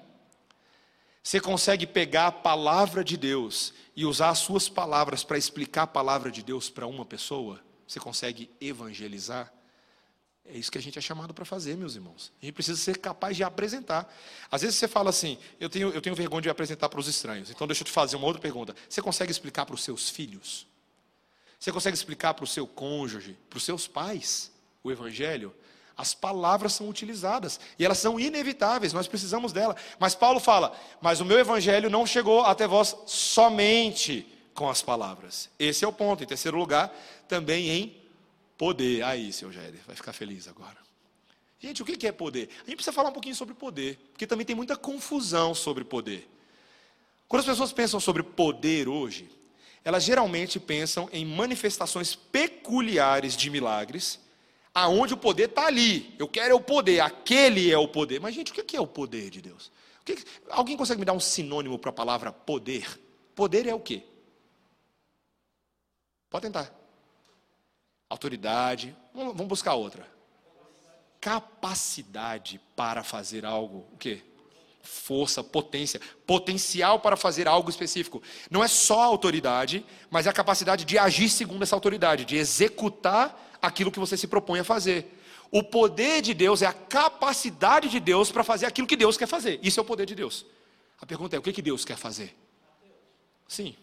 Você consegue pegar a palavra de Deus e usar as suas palavras para explicar a palavra de Deus para uma pessoa? Você consegue evangelizar? É isso que a gente é chamado para fazer, meus irmãos. A gente precisa ser capaz de apresentar. Às vezes você fala assim, eu tenho, eu tenho vergonha de apresentar para os estranhos. Então deixa eu te fazer uma outra pergunta. Você consegue explicar para os seus filhos? Você consegue explicar para o seu cônjuge, para os seus pais, o Evangelho? As palavras são utilizadas e elas são inevitáveis, nós precisamos dela. Mas Paulo fala: Mas o meu Evangelho não chegou até vós somente com as palavras. Esse é o ponto. Em terceiro lugar, também em poder. Aí, seu Jair, vai ficar feliz agora. Gente, o que é poder? A gente precisa falar um pouquinho sobre poder, porque também tem muita confusão sobre poder. Quando as pessoas pensam sobre poder hoje, elas geralmente pensam em manifestações peculiares de milagres, aonde o poder está ali. Eu quero é o poder, aquele é o poder. Mas, gente, o que é o poder de Deus? Que... Alguém consegue me dar um sinônimo para a palavra poder? Poder é o quê? Pode tentar. Autoridade. Vamos buscar outra. Capacidade para fazer algo. O quê? força, potência, potencial para fazer algo específico. Não é só a autoridade, mas é a capacidade de agir segundo essa autoridade, de executar aquilo que você se propõe a fazer. O poder de Deus é a capacidade de Deus para fazer aquilo que Deus quer fazer. Isso é o poder de Deus. A pergunta é: o que, que Deus quer fazer? Sim.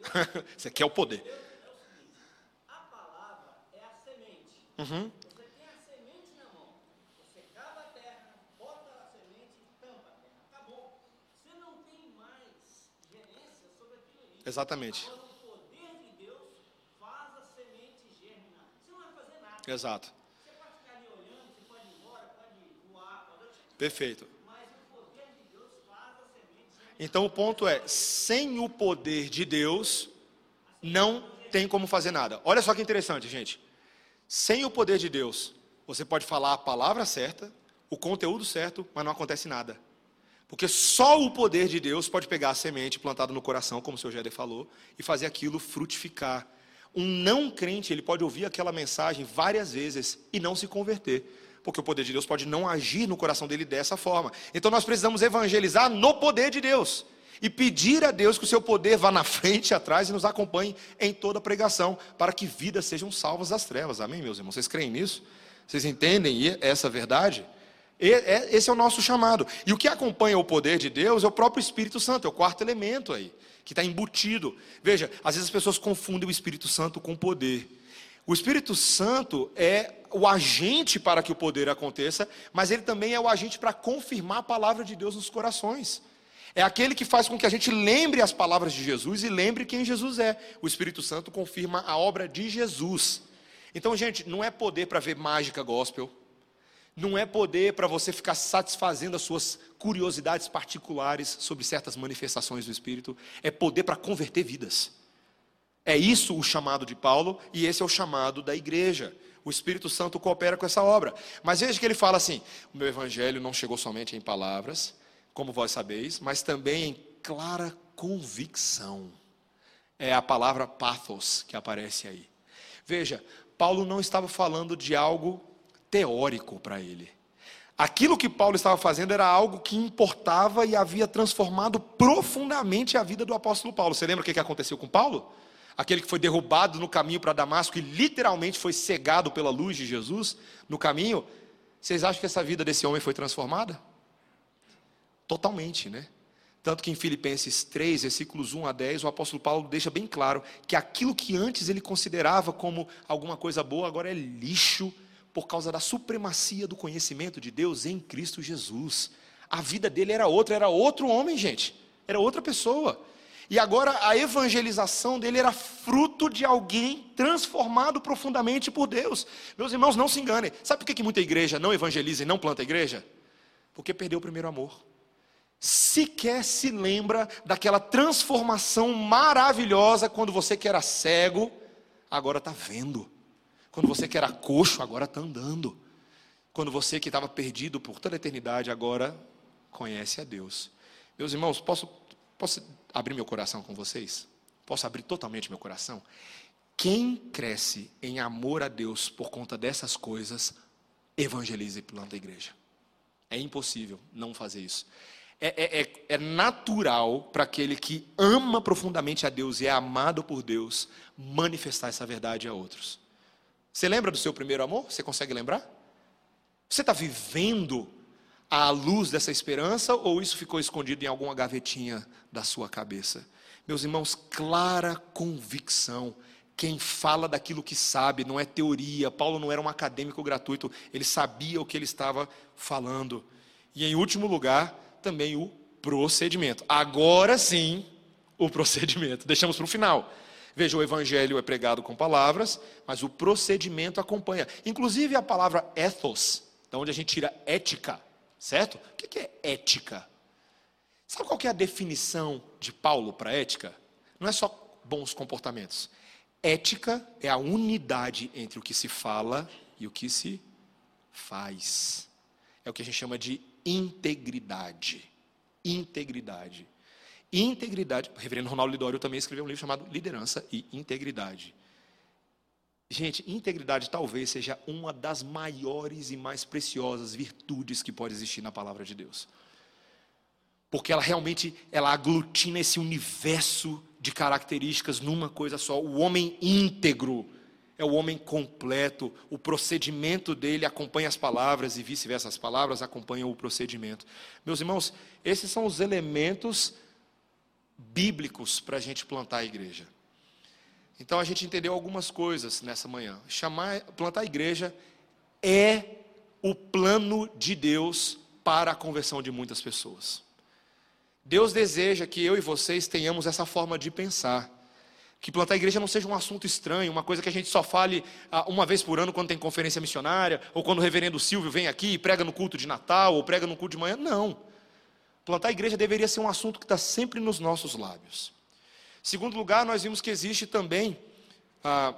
Você quer o poder. A palavra é a semente. Uhum. Exatamente. Exato. Você pode ficar ali olhando, você pode ir embora, pode voar, pode... Perfeito. Mas o poder de Deus faz a semente Então o ponto é, sem o poder de Deus, não tem como fazer nada. Olha só que interessante, gente. Sem o poder de Deus, você pode falar a palavra certa, o conteúdo certo, mas não acontece nada. Porque só o poder de Deus pode pegar a semente plantada no coração, como o seu Géder falou, e fazer aquilo frutificar. Um não crente, ele pode ouvir aquela mensagem várias vezes e não se converter. Porque o poder de Deus pode não agir no coração dele dessa forma. Então nós precisamos evangelizar no poder de Deus. E pedir a Deus que o seu poder vá na frente e atrás e nos acompanhe em toda a pregação, para que vidas sejam salvas das trevas. Amém, meus irmãos? Vocês creem nisso? Vocês entendem essa verdade? É, esse é o nosso chamado. E o que acompanha o poder de Deus é o próprio Espírito Santo, é o quarto elemento aí, que está embutido. Veja, às vezes as pessoas confundem o Espírito Santo com poder. O Espírito Santo é o agente para que o poder aconteça, mas ele também é o agente para confirmar a palavra de Deus nos corações. É aquele que faz com que a gente lembre as palavras de Jesus e lembre quem Jesus é. O Espírito Santo confirma a obra de Jesus. Então, gente, não é poder para ver mágica gospel não é poder para você ficar satisfazendo as suas curiosidades particulares sobre certas manifestações do Espírito, é poder para converter vidas. É isso o chamado de Paulo e esse é o chamado da igreja. O Espírito Santo coopera com essa obra. Mas veja que ele fala assim: o meu evangelho não chegou somente em palavras, como vós sabeis, mas também em clara convicção. É a palavra pathos que aparece aí. Veja, Paulo não estava falando de algo teórico para ele. Aquilo que Paulo estava fazendo era algo que importava e havia transformado profundamente a vida do apóstolo Paulo. Você lembra o que aconteceu com Paulo? Aquele que foi derrubado no caminho para Damasco e literalmente foi cegado pela luz de Jesus no caminho. Vocês acham que essa vida desse homem foi transformada? Totalmente, né? Tanto que em Filipenses 3, versículos 1 a 10, o apóstolo Paulo deixa bem claro que aquilo que antes ele considerava como alguma coisa boa, agora é lixo por causa da supremacia do conhecimento de Deus em Cristo Jesus. A vida dele era outra, era outro homem, gente, era outra pessoa. E agora a evangelização dele era fruto de alguém transformado profundamente por Deus. Meus irmãos, não se enganem. Sabe por que muita igreja não evangeliza e não planta igreja? Porque perdeu o primeiro amor. Sequer se lembra daquela transformação maravilhosa quando você que era cego, agora está vendo. Quando você que era coxo, agora está andando. Quando você que estava perdido por toda a eternidade, agora conhece a Deus. Meus irmãos, posso, posso abrir meu coração com vocês? Posso abrir totalmente meu coração? Quem cresce em amor a Deus por conta dessas coisas, evangeliza e planta a igreja. É impossível não fazer isso. É, é, é, é natural para aquele que ama profundamente a Deus e é amado por Deus manifestar essa verdade a outros. Você lembra do seu primeiro amor? Você consegue lembrar? Você está vivendo à luz dessa esperança ou isso ficou escondido em alguma gavetinha da sua cabeça? Meus irmãos, clara convicção. Quem fala daquilo que sabe, não é teoria. Paulo não era um acadêmico gratuito, ele sabia o que ele estava falando. E em último lugar, também o procedimento. Agora sim, o procedimento. Deixamos para o final. Veja, o evangelho é pregado com palavras, mas o procedimento acompanha. Inclusive a palavra ethos, da onde a gente tira ética, certo? O que é ética? Sabe qual é a definição de Paulo para ética? Não é só bons comportamentos. Ética é a unidade entre o que se fala e o que se faz. É o que a gente chama de integridade. Integridade. Integridade. O reverendo Ronaldo Lidório também escreveu um livro chamado Liderança e Integridade. Gente, integridade talvez seja uma das maiores e mais preciosas virtudes que pode existir na palavra de Deus. Porque ela realmente ela aglutina esse universo de características numa coisa só. O homem íntegro é o homem completo. O procedimento dele acompanha as palavras e vice-versa. As palavras acompanham o procedimento. Meus irmãos, esses são os elementos bíblicos para a gente plantar a igreja. Então a gente entendeu algumas coisas nessa manhã. Chamar, plantar a igreja é o plano de Deus para a conversão de muitas pessoas. Deus deseja que eu e vocês tenhamos essa forma de pensar. Que plantar a igreja não seja um assunto estranho, uma coisa que a gente só fale ah, uma vez por ano quando tem conferência missionária, ou quando o reverendo Silvio vem aqui e prega no culto de Natal, ou prega no culto de manhã. Não. Plantar a igreja deveria ser um assunto que está sempre nos nossos lábios. Segundo lugar, nós vimos que existe também, ah,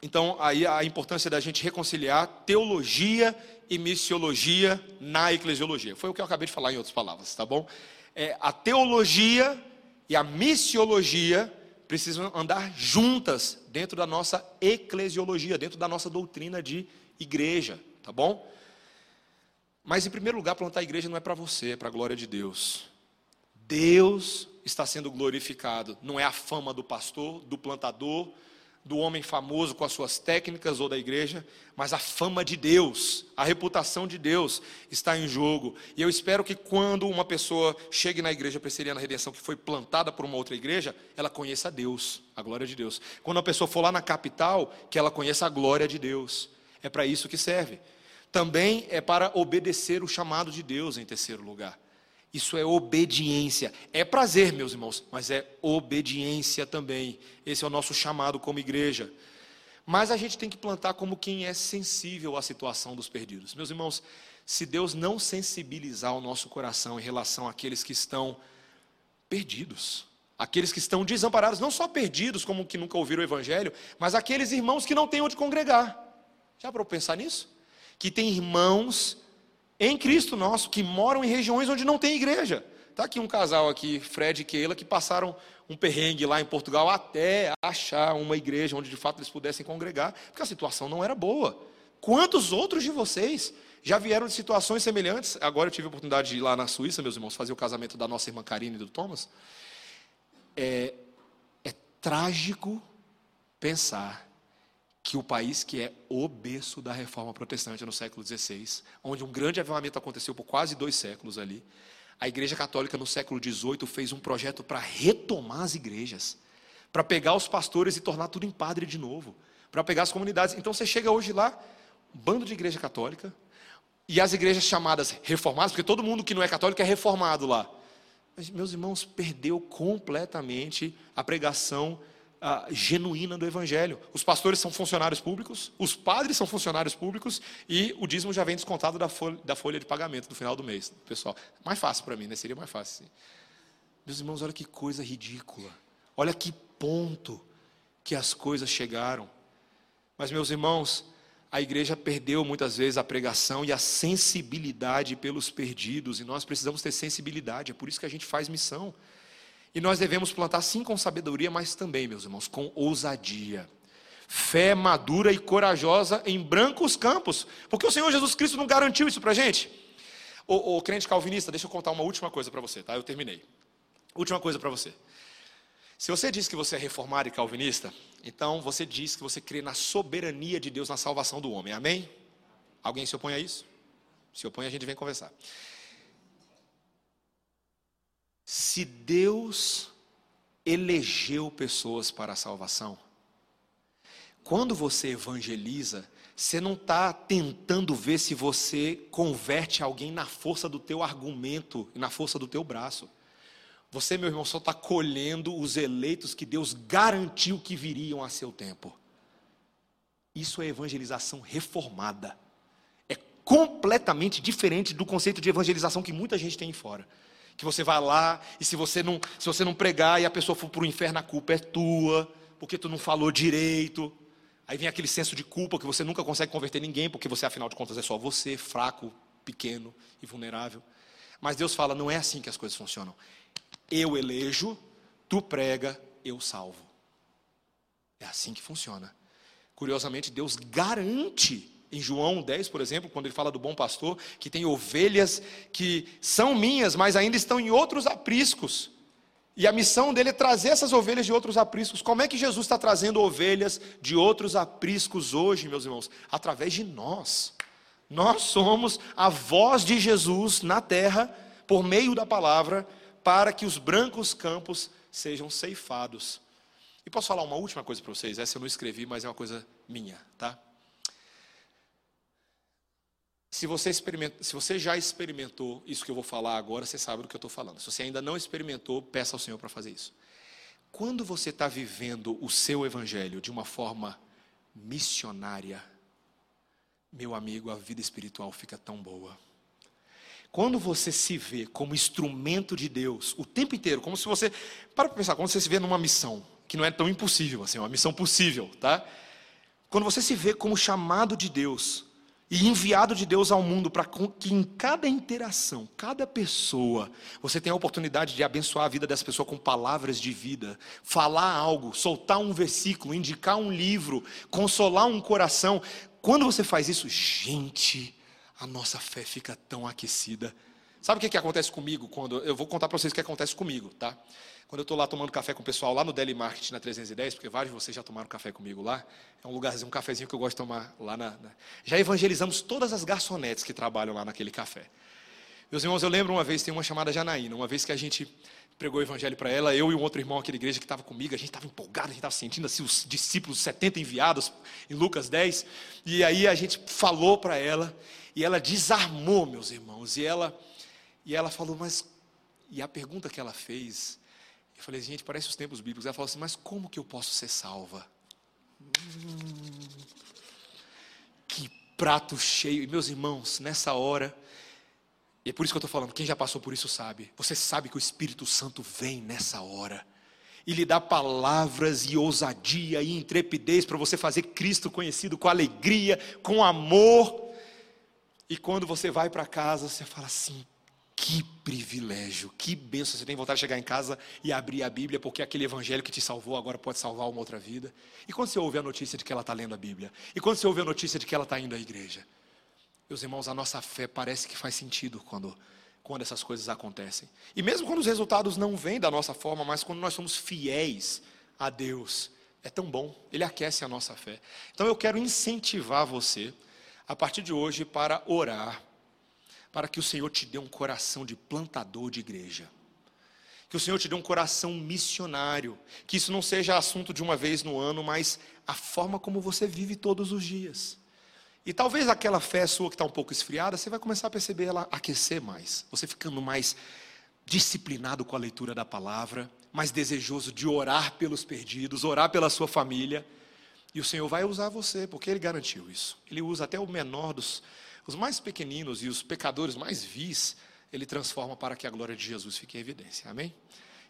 então, aí a importância da gente reconciliar teologia e missiologia na eclesiologia. Foi o que eu acabei de falar em outras palavras, tá bom? É, a teologia e a missiologia precisam andar juntas dentro da nossa eclesiologia, dentro da nossa doutrina de igreja, tá bom? Mas, em primeiro lugar, plantar a igreja não é para você, é para a glória de Deus. Deus está sendo glorificado. Não é a fama do pastor, do plantador, do homem famoso com as suas técnicas ou da igreja, mas a fama de Deus, a reputação de Deus está em jogo. E eu espero que quando uma pessoa chegue na igreja presbiteriana redenção que foi plantada por uma outra igreja, ela conheça a Deus, a glória de Deus. Quando a pessoa for lá na capital, que ela conheça a glória de Deus. É para isso que serve também é para obedecer o chamado de Deus em terceiro lugar. Isso é obediência. É prazer, meus irmãos, mas é obediência também. Esse é o nosso chamado como igreja. Mas a gente tem que plantar como quem é sensível à situação dos perdidos. Meus irmãos, se Deus não sensibilizar o nosso coração em relação àqueles que estão perdidos, aqueles que estão desamparados, não só perdidos, como que nunca ouviram o Evangelho, mas aqueles irmãos que não têm onde congregar. Já para pensar nisso? Que tem irmãos em Cristo nosso que moram em regiões onde não tem igreja. Está aqui um casal aqui, Fred e Keila, que passaram um perrengue lá em Portugal até achar uma igreja onde de fato eles pudessem congregar, porque a situação não era boa. Quantos outros de vocês já vieram de situações semelhantes? Agora eu tive a oportunidade de ir lá na Suíça, meus irmãos, fazer o casamento da nossa irmã Karine e do Thomas. É, é trágico pensar que o país que é o berço da reforma protestante no século XVI, onde um grande avivamento aconteceu por quase dois séculos ali, a Igreja Católica no século XVIII fez um projeto para retomar as igrejas, para pegar os pastores e tornar tudo em padre de novo, para pegar as comunidades. Então você chega hoje lá, bando de igreja católica, e as igrejas chamadas reformadas, porque todo mundo que não é católico é reformado lá. Mas, meus irmãos, perdeu completamente a pregação genuína do Evangelho. Os pastores são funcionários públicos, os padres são funcionários públicos e o dízimo já vem descontado da folha, da folha de pagamento do final do mês, pessoal. Mais fácil para mim, né? Seria mais fácil. Sim. Meus irmãos, olha que coisa ridícula. Olha que ponto que as coisas chegaram. Mas, meus irmãos, a igreja perdeu muitas vezes a pregação e a sensibilidade pelos perdidos, e nós precisamos ter sensibilidade, é por isso que a gente faz missão. E nós devemos plantar sim com sabedoria, mas também, meus irmãos, com ousadia. Fé madura e corajosa em brancos campos. Porque o Senhor Jesus Cristo não garantiu isso para a gente. O, crente calvinista, deixa eu contar uma última coisa para você, tá? Eu terminei. Última coisa para você. Se você diz que você é reformado e calvinista, então você diz que você crê na soberania de Deus na salvação do homem. Amém? Alguém se opõe a isso? Se opõe, a gente vem conversar. Se Deus elegeu pessoas para a salvação. Quando você evangeliza, você não está tentando ver se você converte alguém na força do teu argumento e na força do teu braço. Você, meu irmão, só está colhendo os eleitos que Deus garantiu que viriam a seu tempo. Isso é evangelização reformada. É completamente diferente do conceito de evangelização que muita gente tem fora. Que você vai lá e se você não, se você não pregar e a pessoa for para o inferno, a culpa é tua, porque tu não falou direito. Aí vem aquele senso de culpa que você nunca consegue converter ninguém, porque você, afinal de contas, é só você, fraco, pequeno e vulnerável. Mas Deus fala: não é assim que as coisas funcionam. Eu elejo, tu prega, eu salvo. É assim que funciona. Curiosamente, Deus garante em João 10, por exemplo, quando ele fala do bom pastor, que tem ovelhas que são minhas, mas ainda estão em outros apriscos. E a missão dele é trazer essas ovelhas de outros apriscos. Como é que Jesus está trazendo ovelhas de outros apriscos hoje, meus irmãos? Através de nós. Nós somos a voz de Jesus na terra, por meio da palavra, para que os brancos campos sejam ceifados. E posso falar uma última coisa para vocês? Essa eu não escrevi, mas é uma coisa minha, tá? Se você, se você já experimentou isso que eu vou falar agora, você sabe do que eu estou falando. Se você ainda não experimentou, peça ao Senhor para fazer isso. Quando você está vivendo o seu evangelho de uma forma missionária, meu amigo, a vida espiritual fica tão boa. Quando você se vê como instrumento de Deus o tempo inteiro, como se você. Para pensar, quando você se vê numa missão, que não é tão impossível assim, é uma missão possível, tá? Quando você se vê como chamado de Deus e enviado de Deus ao mundo para que em cada interação, cada pessoa, você tenha a oportunidade de abençoar a vida dessa pessoa com palavras de vida, falar algo, soltar um versículo, indicar um livro, consolar um coração. Quando você faz isso, gente, a nossa fé fica tão aquecida. Sabe o que, que acontece comigo quando. Eu vou contar para vocês o que acontece comigo, tá? Quando eu estou lá tomando café com o pessoal lá no Deli Market na 310, porque vários de vocês já tomaram café comigo lá. É um lugarzinho, um cafezinho que eu gosto de tomar lá na. na... Já evangelizamos todas as garçonetes que trabalham lá naquele café. Meus irmãos, eu lembro uma vez, tem uma chamada Janaína, uma vez que a gente pregou o evangelho para ela, eu e um outro irmão aqui da igreja que estava comigo, a gente estava empolgado, a gente estava sentindo assim os discípulos, 70 enviados em Lucas 10, e aí a gente falou para ela, e ela desarmou, meus irmãos, e ela, e ela falou, mas, e a pergunta que ela fez, eu falei, gente, parece os tempos bíblicos, ela falou assim, mas como que eu posso ser salva? Hum, que prato cheio, e meus irmãos, nessa hora, e é por isso que eu estou falando, quem já passou por isso sabe, você sabe que o Espírito Santo vem nessa hora, e lhe dá palavras e ousadia e intrepidez para você fazer Cristo conhecido com alegria, com amor, e quando você vai para casa, você fala assim: que privilégio, que benção. Você tem vontade de chegar em casa e abrir a Bíblia, porque aquele evangelho que te salvou agora pode salvar uma outra vida. E quando você ouve a notícia de que ela está lendo a Bíblia? E quando você ouve a notícia de que ela está indo à igreja? Meus irmãos, a nossa fé parece que faz sentido quando, quando essas coisas acontecem. E mesmo quando os resultados não vêm da nossa forma, mas quando nós somos fiéis a Deus, é tão bom, Ele aquece a nossa fé. Então eu quero incentivar você a partir de hoje para orar, para que o Senhor te dê um coração de plantador de igreja. Que o Senhor te dê um coração missionário. Que isso não seja assunto de uma vez no ano, mas a forma como você vive todos os dias. E talvez aquela fé sua que está um pouco esfriada, você vai começar a perceber ela aquecer mais. Você ficando mais disciplinado com a leitura da palavra, mais desejoso de orar pelos perdidos, orar pela sua família. E o Senhor vai usar você, porque Ele garantiu isso. Ele usa até o menor dos, os mais pequeninos e os pecadores mais vis, Ele transforma para que a glória de Jesus fique em evidência. Amém?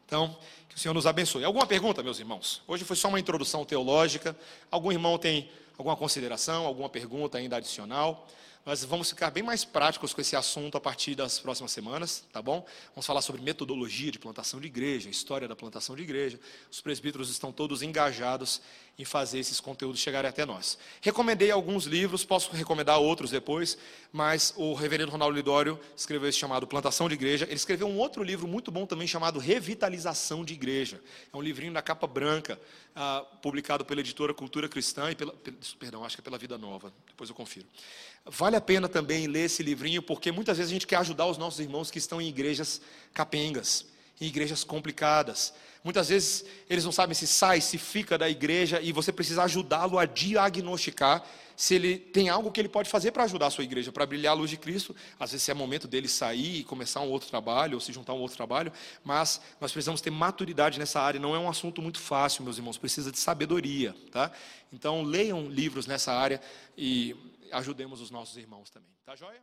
Então, que o Senhor nos abençoe. Alguma pergunta, meus irmãos? Hoje foi só uma introdução teológica. Algum irmão tem alguma consideração, alguma pergunta ainda adicional? Nós vamos ficar bem mais práticos com esse assunto a partir das próximas semanas, tá bom? Vamos falar sobre metodologia de plantação de igreja, história da plantação de igreja. Os presbíteros estão todos engajados em fazer esses conteúdos chegarem até nós. Recomendei alguns livros, posso recomendar outros depois, mas o reverendo Ronaldo Lidório escreveu esse chamado Plantação de Igreja. Ele escreveu um outro livro muito bom também chamado Revitalização de Igreja. É um livrinho da capa branca, ah, publicado pela editora Cultura Cristã e pela, perdão, acho que é pela Vida Nova. Depois eu confiro. Vale a pena também ler esse livrinho, porque muitas vezes a gente quer ajudar os nossos irmãos que estão em igrejas capengas em igrejas complicadas. Muitas vezes eles não sabem se sai, se fica da igreja e você precisa ajudá-lo a diagnosticar se ele tem algo que ele pode fazer para ajudar a sua igreja, para brilhar a luz de Cristo. Às vezes é momento dele sair e começar um outro trabalho, ou se juntar a um outro trabalho, mas nós precisamos ter maturidade nessa área. Não é um assunto muito fácil, meus irmãos, precisa de sabedoria. Tá? Então leiam livros nessa área e ajudemos os nossos irmãos também. Tá joia?